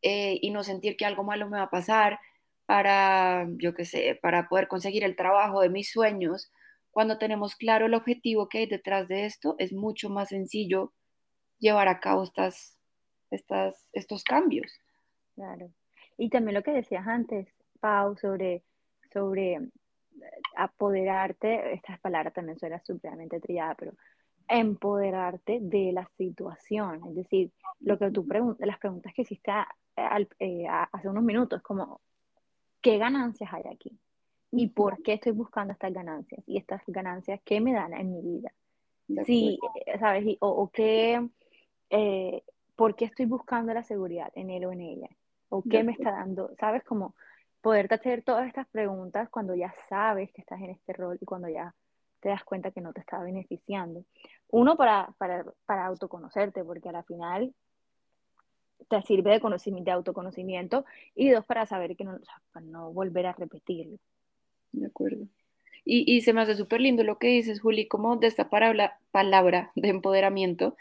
eh, y no sentir que algo malo me va a pasar, para, yo qué sé, para poder conseguir el trabajo de mis sueños. Cuando tenemos claro el objetivo que hay detrás de esto, es mucho más sencillo llevar a cabo estas, estas, estos cambios. Claro. Y también lo que decías antes, Pau, sobre, sobre apoderarte, esta palabra también suena supremamente trillada, pero empoderarte de la situación. Es decir, lo que tú preguntas, las preguntas que hiciste eh, hace unos minutos, como, ¿qué ganancias hay aquí? ¿Y por qué estoy buscando estas ganancias? ¿Y estas ganancias qué me dan en mi vida? Sí, eh, ¿sabes? o, o qué, eh, ¿por qué estoy buscando la seguridad en él o en ella? ¿O qué me está dando? ¿Sabes? Como poderte hacer todas estas preguntas cuando ya sabes que estás en este rol y cuando ya te das cuenta que no te está beneficiando. Uno, para, para, para autoconocerte, porque a la final te sirve de, conocimiento, de autoconocimiento, y dos, para saber que no, para no volver a repetirlo. De acuerdo. Y, y se me hace súper lindo lo que dices, Juli, como de esta palabra, palabra de empoderamiento.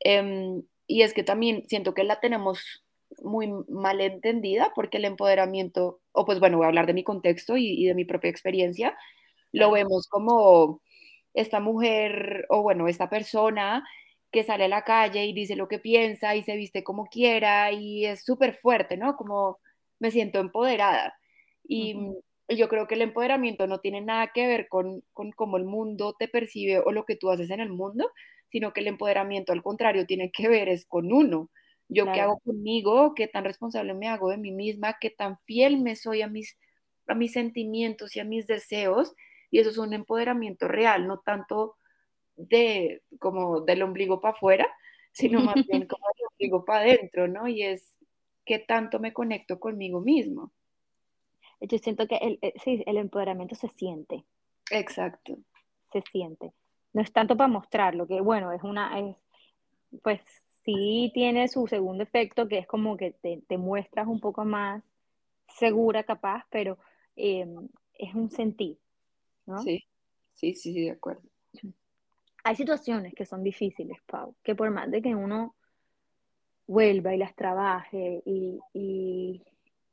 Em, y es que también siento que la tenemos muy mal entendida porque el empoderamiento, o pues bueno, voy a hablar de mi contexto y, y de mi propia experiencia, lo vemos como esta mujer o bueno, esta persona que sale a la calle y dice lo que piensa y se viste como quiera y es súper fuerte, ¿no? Como me siento empoderada. Y yo creo que el empoderamiento no tiene nada que ver con, con cómo el mundo te percibe o lo que tú haces en el mundo, sino que el empoderamiento al contrario tiene que ver es con uno. Yo qué hago conmigo, qué tan responsable me hago de mí misma, qué tan fiel me soy a mis, a mis sentimientos y a mis deseos y eso es un empoderamiento real, no tanto de como del ombligo para afuera, sino más bien como del ombligo para adentro, ¿no? Y es qué tanto me conecto conmigo mismo. Yo siento que el, eh, sí, el empoderamiento se siente. Exacto. Se siente. No es tanto para mostrarlo, que bueno, es una, es, pues sí tiene su segundo efecto, que es como que te, te muestras un poco más segura, capaz, pero em, es un sentir. Sí, sí, sí, de acuerdo. Hay situaciones que son difíciles, Pau, que por más de que uno vuelva y las trabaje y, y,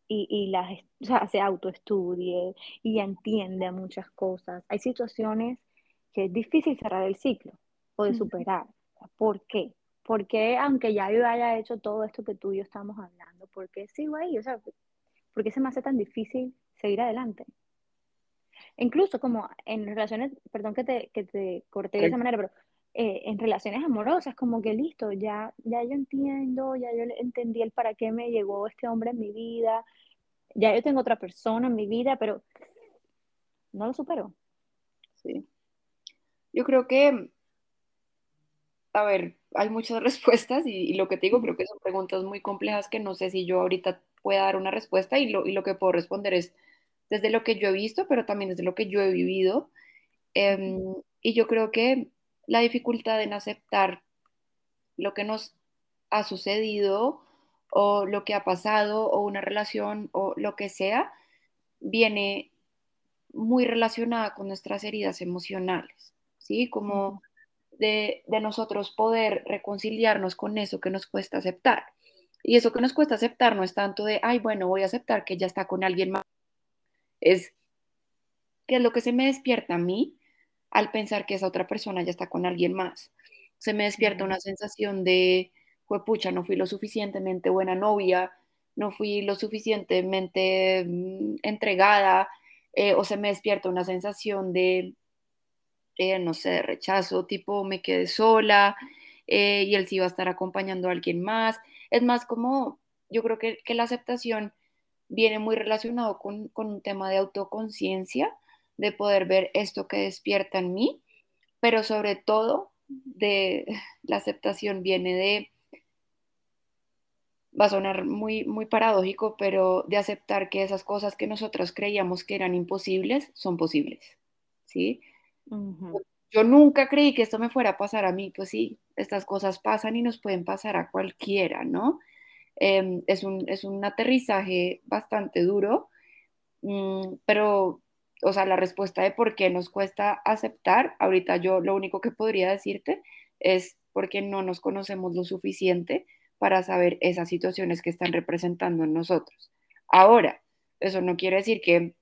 y, las, o sea, se autoestudie y entiende muchas cosas, hay situaciones que es difícil cerrar el ciclo o de superar. ¿Por qué? Porque aunque ya yo haya hecho todo esto que tú y yo estamos hablando, ¿por qué sigo ahí? O sea, ¿por qué se me hace tan difícil seguir adelante? incluso como en relaciones, perdón que te, que te corté de esa manera, pero eh, en relaciones amorosas, como que listo, ya, ya yo entiendo, ya yo entendí el para qué me llegó este hombre en mi vida, ya yo tengo otra persona en mi vida, pero no lo supero. Sí. Yo creo que, a ver, hay muchas respuestas y, lo que te digo, creo que son preguntas muy complejas que no sé si yo ahorita pueda dar una respuesta y lo, y lo que puedo responder es desde lo que yo he visto, pero también desde lo que yo he vivido. Em, y yo creo que la dificultad en aceptar lo que nos ha sucedido o lo que ha pasado o una relación o lo que sea, viene muy relacionada con nuestras heridas emocionales, ¿sí? Como de, de, nosotros poder reconciliarnos con eso que nos cuesta aceptar. Y eso que nos cuesta aceptar no es tanto de, ay, bueno, voy a aceptar que ya está con alguien más es qué es lo que se me despierta a mí al pensar que esa otra persona ya está con alguien más. Se me despierta una sensación de, pucha, no fui lo suficientemente buena novia, no fui lo suficientemente mm, entregada, eh, o se me despierta una sensación de, eh, no sé, rechazo, tipo me quedé sola eh, y él sí va a estar acompañando a alguien más. Es más como, yo creo que, que la aceptación viene muy relacionado con, un tema de autoconciencia, de poder ver esto que despierta en mí, pero sobre todo de la aceptación viene de, va a sonar muy, muy paradójico, pero de aceptar que esas cosas que nosotros creíamos que eran imposibles son posibles, ¿sí? Yo nunca creí que esto me fuera a pasar a mí, pues sí, estas cosas pasan y nos pueden pasar a cualquiera, ¿no? Em, es, un, es, un, aterrizaje bastante duro, mm, pero, o sea, la respuesta de por qué nos cuesta aceptar, ahorita yo lo único que podría decirte es porque no nos conocemos lo suficiente para saber esas situaciones que están representando en nosotros. Ahora, eso no quiere decir que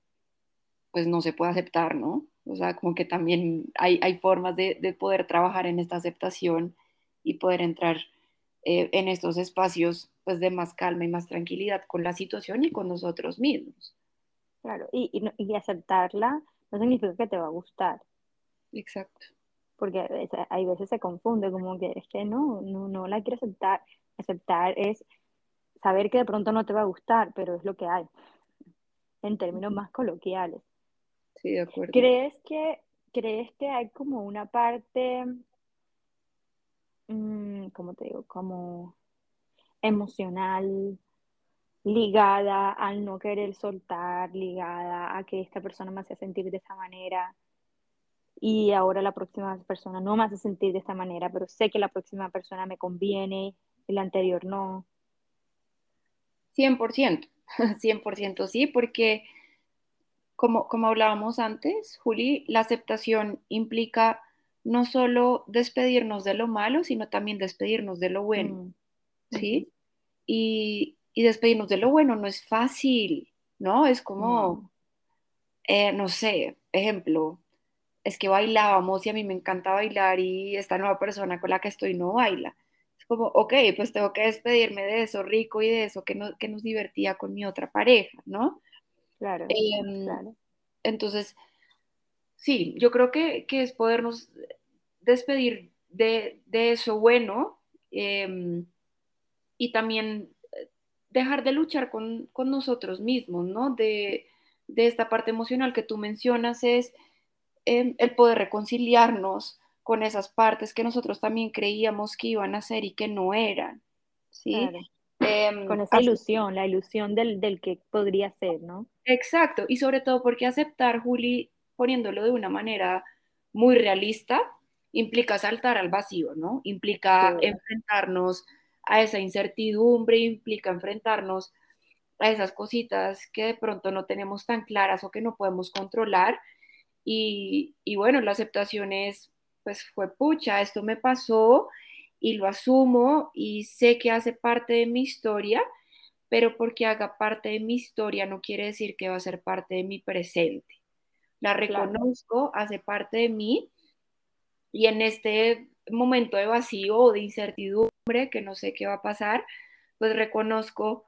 pues no se pueda aceptar, ¿no? O sea, como que también hay, hay formas de, de poder trabajar en esta aceptación y poder entrar eh, en estos espacios pues de más calma y más tranquilidad con la situación y con nosotros mismos. Claro, y, y, aceptarla no significa que te va a gustar. Exacto. porque hay veces se confunde, como que es que no, no, no la quiero aceptar. Aceptar es saber que de pronto no te va a gustar, pero es lo que hay, en términos más coloquiales. Sí, de acuerdo. ¿Crees que, crees que hay como una parte, mmm, ¿cómo te digo? Como emocional, ligada al no querer soltar, ligada a que esta persona me hace sentir de esa manera y ahora la próxima persona no me hace sentir de esta manera, pero sé que la próxima persona me conviene y la anterior no. 100%, 100% sí, porque como, como hablábamos antes, Juli, la aceptación implica no solo despedirnos de lo malo, sino también despedirnos de lo bueno, mm. ¿sí? Y, y, despedirnos de lo bueno no es fácil, ¿no? Es como, eh, no sé, ejemplo, es que bailábamos y a mí me encanta bailar y esta nueva persona con la que estoy no baila como, ok, pues tengo que despedirme de eso rico y de eso que, no, que nos divertía con mi otra pareja, ¿no? Claro, em, claro. Entonces, sí, yo creo que, que es podernos despedir de, de eso bueno em, y también dejar de luchar con, con nosotros mismos, ¿no? De, de, esta parte emocional que tú mencionas es em, el poder reconciliarnos con esas partes que nosotros también creíamos que iban a ser y que no eran, ¿sí? Em, con esa ilusión, la ilusión del, del, que podría ser, ¿no? Exacto, y sobre todo porque aceptar, Juli, poniéndolo de una manera muy realista, implica saltar al vacío, ¿no? Implica enfrentarnos a esa incertidumbre, implica enfrentarnos a esas cositas que de pronto no tenemos tan claras o que no podemos controlar. Y, y bueno, la aceptación es pues fue pucha, esto me pasó y lo asumo y sé que hace parte de mi historia, pero porque haga parte de mi historia no quiere decir que va a ser parte de mi presente. La reconozco, hace parte de mí y en este momento de vacío o de incertidumbre, que no sé qué va a pasar, pues reconozco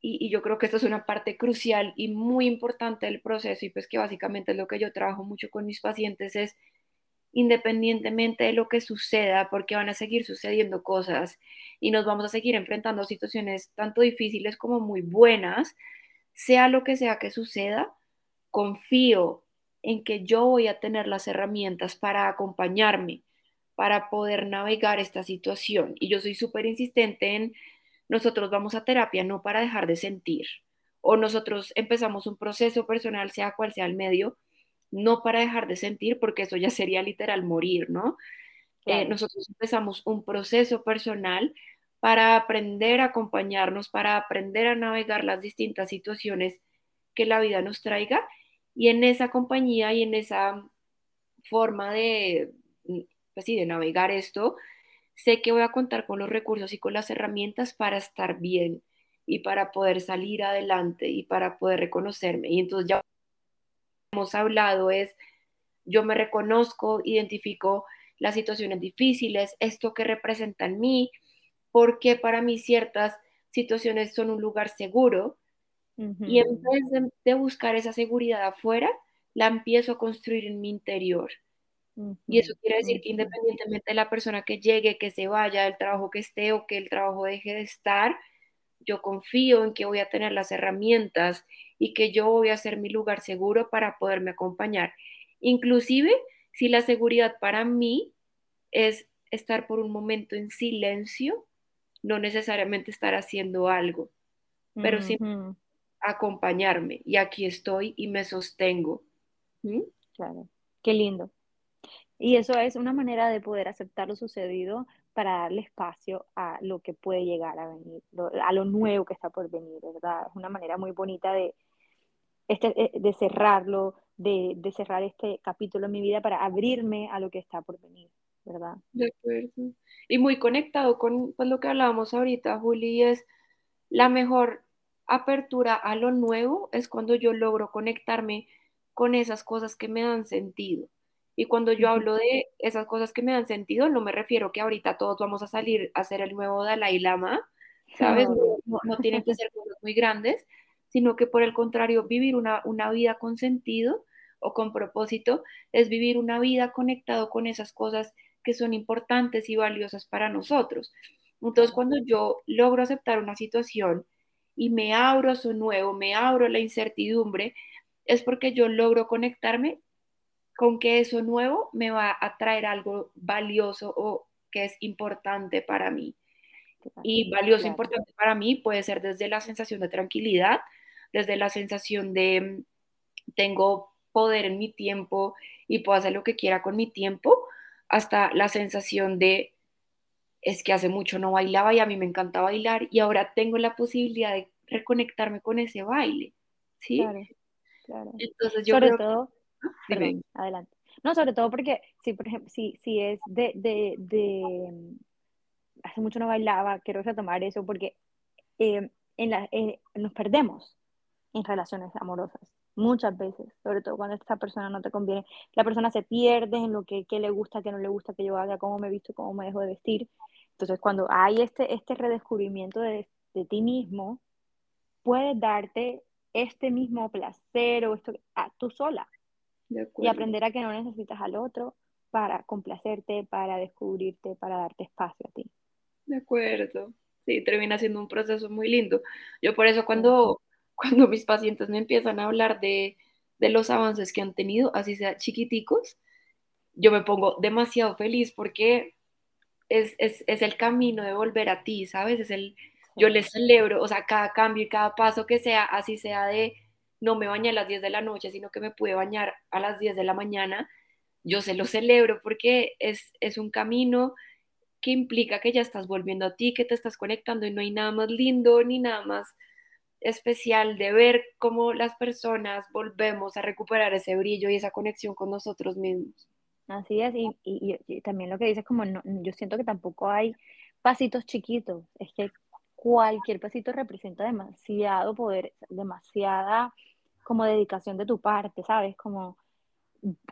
y, y, yo creo que esto es una parte crucial y muy importante del proceso y pues que básicamente es lo que yo trabajo mucho con mis pacientes es independientemente de lo que suceda, porque van a seguir sucediendo cosas y nos vamos a seguir enfrentando a situaciones tanto difíciles como muy buenas, sea lo que sea que suceda, confío en que yo voy a tener las herramientas para acompañarme, para poder navegar esta situación. Y yo soy súper insistente en, nosotros vamos a terapia no para dejar de sentir, o nosotros empezamos un proceso personal, sea cual sea el medio, no para dejar de sentir, porque eso ya sería literal morir, ¿no? Eh, nosotros empezamos un proceso personal para aprender a acompañarnos, para aprender a navegar las distintas situaciones que la vida nos traiga y en esa compañía y en esa forma de, pues sí, de navegar esto, sé que voy a contar con los recursos y con las herramientas para estar bien y para poder salir adelante y para poder reconocerme. Y entonces ya hemos hablado es, yo me reconozco, identifico las situaciones difíciles, esto que representa en mí, porque para mí ciertas situaciones son un lugar seguro. Y en vez de, buscar esa seguridad afuera, la empiezo a construir en mi interior. Y eso quiere decir que independientemente de la persona que llegue, que se vaya, del trabajo que esté o que el trabajo deje de estar, yo confío en que voy a tener las herramientas y que yo voy a ser mi lugar seguro para poderme acompañar. Inclusive si la seguridad para mí es estar por un momento en silencio, no necesariamente estar haciendo algo, pero sí acompañarme. Y aquí estoy y me sostengo. ¿Mm? Claro, qué lindo. Y eso es una manera de poder aceptar lo sucedido para darle espacio a lo que puede llegar a venir, a lo nuevo que está por venir, ¿verdad? Es una manera muy bonita de, este, eh, de cerrarlo, de, cerrar este capítulo en mi vida para abrirme a lo que está por venir, ¿verdad? De acuerdo. Y muy conectado con pues, lo que hablábamos ahorita, Juli, es la mejor apertura a lo nuevo es cuando yo logro conectarme con esas cosas que me dan sentido. Y cuando yo hablo de esas cosas que me dan sentido, no me refiero que ahorita todos vamos a salir a hacer el nuevo Dalai Lama, ¿sabes? No, no, tienen que ser cosas muy grandes, sino que por el contrario, vivir una, una vida con sentido o con propósito, es vivir una vida conectado con esas cosas que son importantes y valiosas para nosotros. Entonces, cuando yo logro aceptar una situación y me abro a su nuevo, me abro a la incertidumbre, es porque yo logro conectarme con que eso nuevo me va a traer algo valioso o que es importante para mí. Y valioso, importante para mí puede ser desde la sensación de tranquilidad, desde la sensación de mm, tengo poder en mi tiempo y puedo hacer lo que quiera con mi tiempo, hasta la sensación de es que hace mucho no bailaba y a mí me encanta bailar y ahora tengo la posibilidad de reconectarme con ese baile. ¿sí? Claro, claro. Entonces yo sobre todo, adelante. No, sobre todo porque si, por ejemplo, si, si es de, de, de, hace mucho no bailaba, quiero retomar eso porque eh, en la, eh, nos perdemos en relaciones amorosas muchas veces, sobre todo cuando esta persona no te conviene. La persona se pierde en lo que, le gusta, que no le gusta que yo haga, cómo me visto, cómo me dejo de vestir. Entonces, cuando hay este, este redescubrimiento de, de ti mismo, puedes darte este mismo placer o esto a tú sola y aprender a que no necesitas al otro para complacerte, para descubrirte, para darte espacio a ti. De acuerdo. Sí, termina siendo un proceso muy lindo. Yo por eso cuando, cuando mis pacientes me empiezan a hablar de, de los avances que han tenido, así sea chiquiticos, yo me pongo demasiado feliz porque es, es, es, el camino de volver a ti, ¿sabes? Es el, yo les celebro, o sea, cada cambio y cada paso que sea, así sea de no me bañé a las 10 de la noche, sino que me pude bañar a las 10 de la mañana, yo se lo celebro porque es, es un camino que implica que ya estás volviendo a ti, que te estás conectando y no hay nada más lindo ni nada más especial de ver cómo las personas volvemos a recuperar ese brillo y esa conexión con nosotros mismos. Así es, y, y, también lo que dices como no, yo siento que tampoco hay pasitos chiquitos, es que cualquier pasito representa demasiado poder, demasiada como dedicación de tu parte, ¿sabes? Como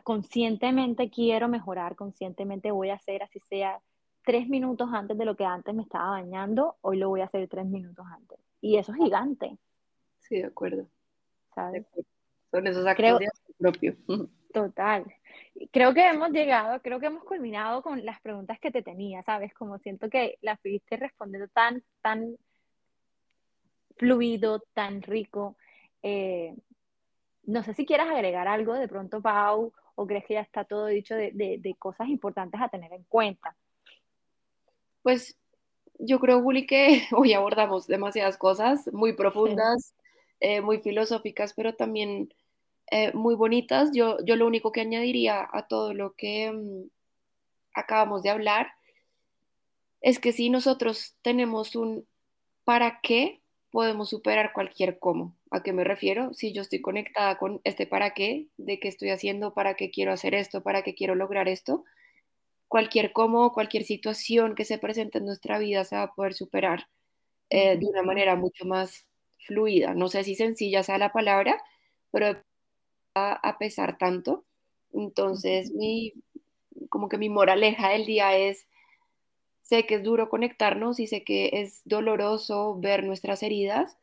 conscientemente quiero mejorar, conscientemente voy a hacer así sea tres minutos antes de lo que antes me estaba bañando, hoy lo voy a hacer tres minutos antes. Y eso es gigante. Sí, de acuerdo. ¿Sabes? Son esos actos propios. Total. Creo que hemos llegado, creo que hemos culminado con las preguntas que te tenía, ¿sabes? Como siento que las fuiste respondiendo tan, tan fluido, tan rico. Eh, no sé si quieras agregar algo de pronto, Pau, o crees que ya está todo dicho de, de cosas importantes a tener en cuenta. Pues yo creo, Juli, que hoy abordamos demasiadas cosas muy profundas, eh, muy filosóficas, pero también eh, muy bonitas. Yo, yo lo único que añadiría a todo lo que mm, acabamos de hablar es que si nosotros tenemos un para qué, podemos superar cualquier cómo. ¿A qué me refiero? Si yo estoy conectada con este para qué, de qué estoy haciendo, para qué quiero hacer esto, para qué quiero lograr esto, cualquier cómo, cualquier situación que se presente en nuestra vida se va a poder superar eh, de una manera mucho más fluida. No sé si sencilla sea la palabra, pero a, a pesar tanto. Entonces, mi, como que mi moraleja del día es, sé que es duro conectarnos y sé que es doloroso ver nuestras heridas,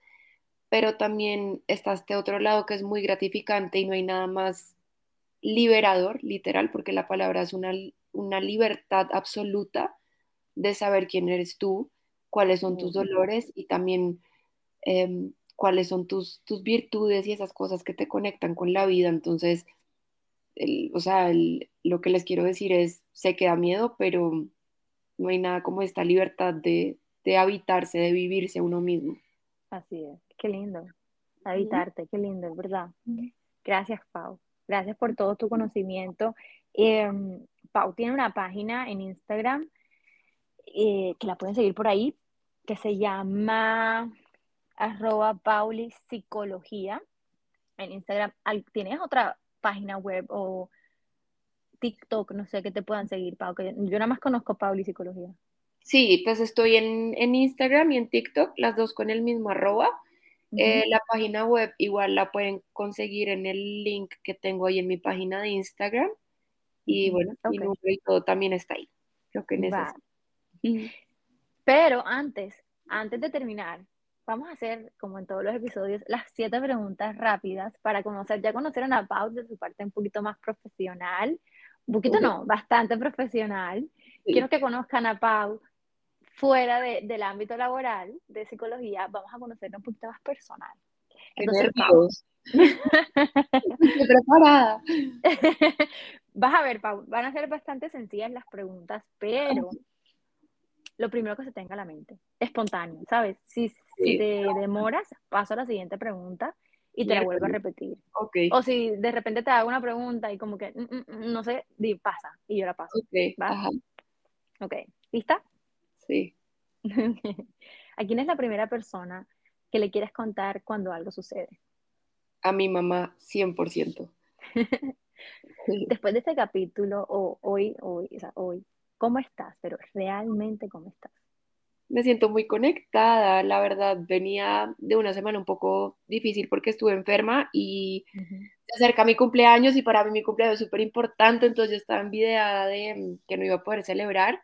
pero también está este otro lado que es muy gratificante y no hay nada más liberador, literal, porque la palabra es una una libertad absoluta de saber quién eres tú, cuáles son tus dolores y también em, cuáles son tus, tus virtudes y esas cosas que te conectan con la vida. Entonces, o sea, lo que les quiero decir es, sé que da miedo, pero no hay nada como esta libertad de, de habitarse, de vivirse uno mismo. Así es, qué lindo, habitarte, qué lindo, ¿verdad? Gracias, Pau. Gracias por todo tu conocimiento. Em, Pau tiene una página en Instagram eh, que la pueden seguir por ahí, que se llama arroba Pauli Psicología en Instagram. ¿Tienes otra página web o TikTok? No sé, que te puedan seguir, Pau. Que yo nada más conozco Pauli Psicología. Sí, pues estoy en, en, Instagram y en TikTok, las dos con el mismo arroba. Eh, la página web igual la pueden conseguir en el link que tengo ahí en mi página de Instagram. Y bueno, número y todo también está ahí. Lo que. Pero antes, antes de terminar, vamos a hacer, como en todos los episodios, las siete preguntas rápidas para conocer, ya conocer a Pau de su parte un poquito más profesional, un poquito no, bastante profesional. Quiero que conozcan a Pau fuera de, del ámbito laboral de psicología, vamos a conocerla un poquito más personal. Entonces, Estoy preparada. Vas a ver, Pau, van a ser bastante sencillas las preguntas, pero lo primero que se tenga a la mente, espontáneo, ¿sabes? Si, si te demoras, paso a la siguiente pregunta y te la vuelvo a repetir. Okay. O si de repente te hago una pregunta y como que, mm, mm, mm, no sé, di, pasa, y yo la paso. Ok, Ajá. Ok, ¿lista? Sí. ¿A quién es la primera persona que le quieres contar cuando algo sucede? A mi mamá, 100%. Después de este capítulo, o hoy, hoy, o sea, hoy, ¿Cómo estás? Pero realmente, ¿cómo estás? Me siento muy conectada, la verdad, venía de una semana un poco difícil porque estuve enferma y se acerca mi cumpleaños y para mí mi cumpleaños es súper importante, entonces yo estaba envidiada de mm, que no iba a poder celebrar,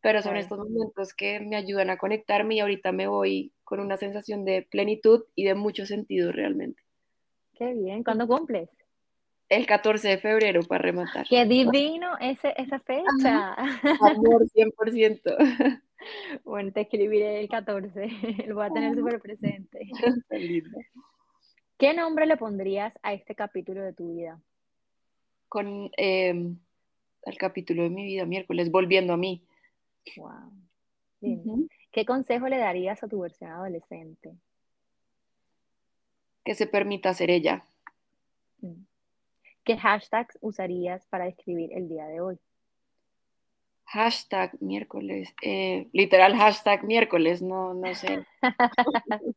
pero son estos momentos que me ayudan a conectarme y ahorita me voy con una sensación de plenitud y de mucho sentido realmente. Qué bien, ¿cuándo cumples? El 14 de febrero para rematar. Qué divino ese, esa fecha. Amor 100%. Bueno, te escribiré el 14, lo voy a tener súper presente. ¿Qué nombre le pondrías a este capítulo de tu vida? Con eh, el capítulo de mi vida, miércoles, volviendo a mí. Wow. ¿Qué consejo le darías a tu versión adolescente? Que se permita ser ella. Mm. ¿Qué hashtags usarías para describir el día de hoy? Hashtag miércoles, eh, literal hashtag miércoles, no, no sé.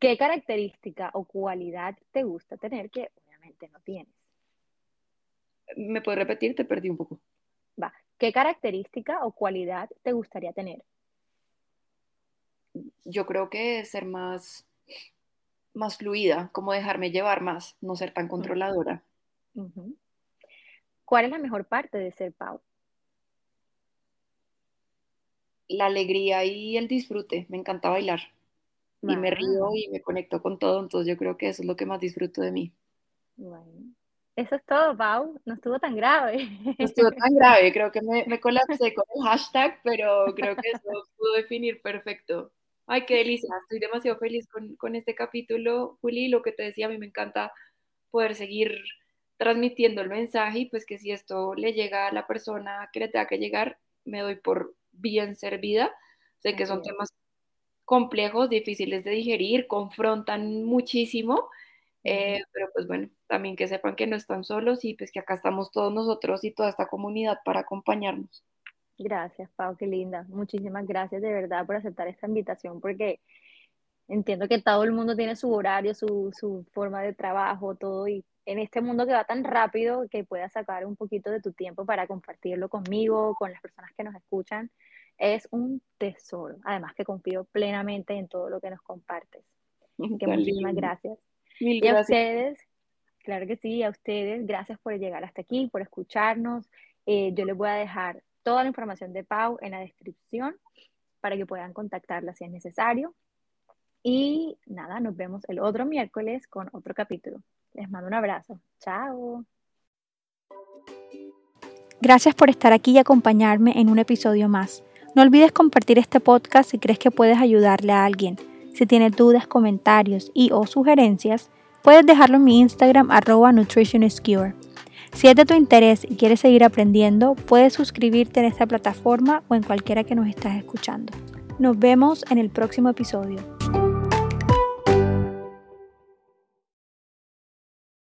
¿Qué característica o cualidad te gusta tener que obviamente no tienes? ¿Me puedes repetir? Te perdí un poco. ¿Qué característica o cualidad te gustaría tener? Yo creo que ser más más fluida, como dejarme llevar más, no ser tan controladora. ¿Cuál es la mejor parte de ser Pau? La alegría y el disfrute. Me encanta bailar. Y me río y me conecto con todo, entonces yo creo que eso es lo que más disfruto de mí. Bueno. Eso es todo, Pau. No estuvo tan grave. No estuvo tan grave. Creo que me, me colapsé con el hashtag, pero creo que eso pudo definir perfecto. Ay, qué delicia, estoy demasiado feliz con, este capítulo, Juli, lo que te decía, a mí me encanta poder seguir transmitiendo el mensaje y pues que si esto le llega a la persona que le tenga que llegar, me doy por bien servida. Sé que son temas complejos, difíciles de digerir, confrontan muchísimo, eh, pero pues bueno, también que sepan que no están solos y pues que acá estamos todos nosotros y toda esta comunidad para acompañarnos. Gracias, Pau, qué linda. Muchísimas gracias de verdad por aceptar esta invitación, porque entiendo que todo el mundo tiene su horario, su, su forma de trabajo, todo, y en este mundo que va tan rápido, que puedas sacar un poquito de tu tiempo para compartirlo conmigo, con las personas que nos escuchan, es un tesoro. Además que confío plenamente en todo lo que nos compartes. Que muchísimas gracias. Y a ustedes, claro que sí, a ustedes, gracias por llegar hasta aquí, por escucharnos. Eh, yo les voy a dejar toda la información de Pau en la descripción para que puedan contactarla si es necesario. Y nada, nos vemos el otro miércoles con otro capítulo. Les mando un abrazo. Chao. Gracias por estar aquí y acompañarme en un episodio más. No olvides compartir este podcast si crees que puedes ayudarle a alguien. Si tienes dudas, comentarios y o sugerencias, puedes dejarlo en mi Instagram arroba. Si es de tu interés y quieres seguir aprendiendo, puedes suscribirte en esta plataforma o en cualquiera que nos estás escuchando. Nos vemos en el próximo episodio.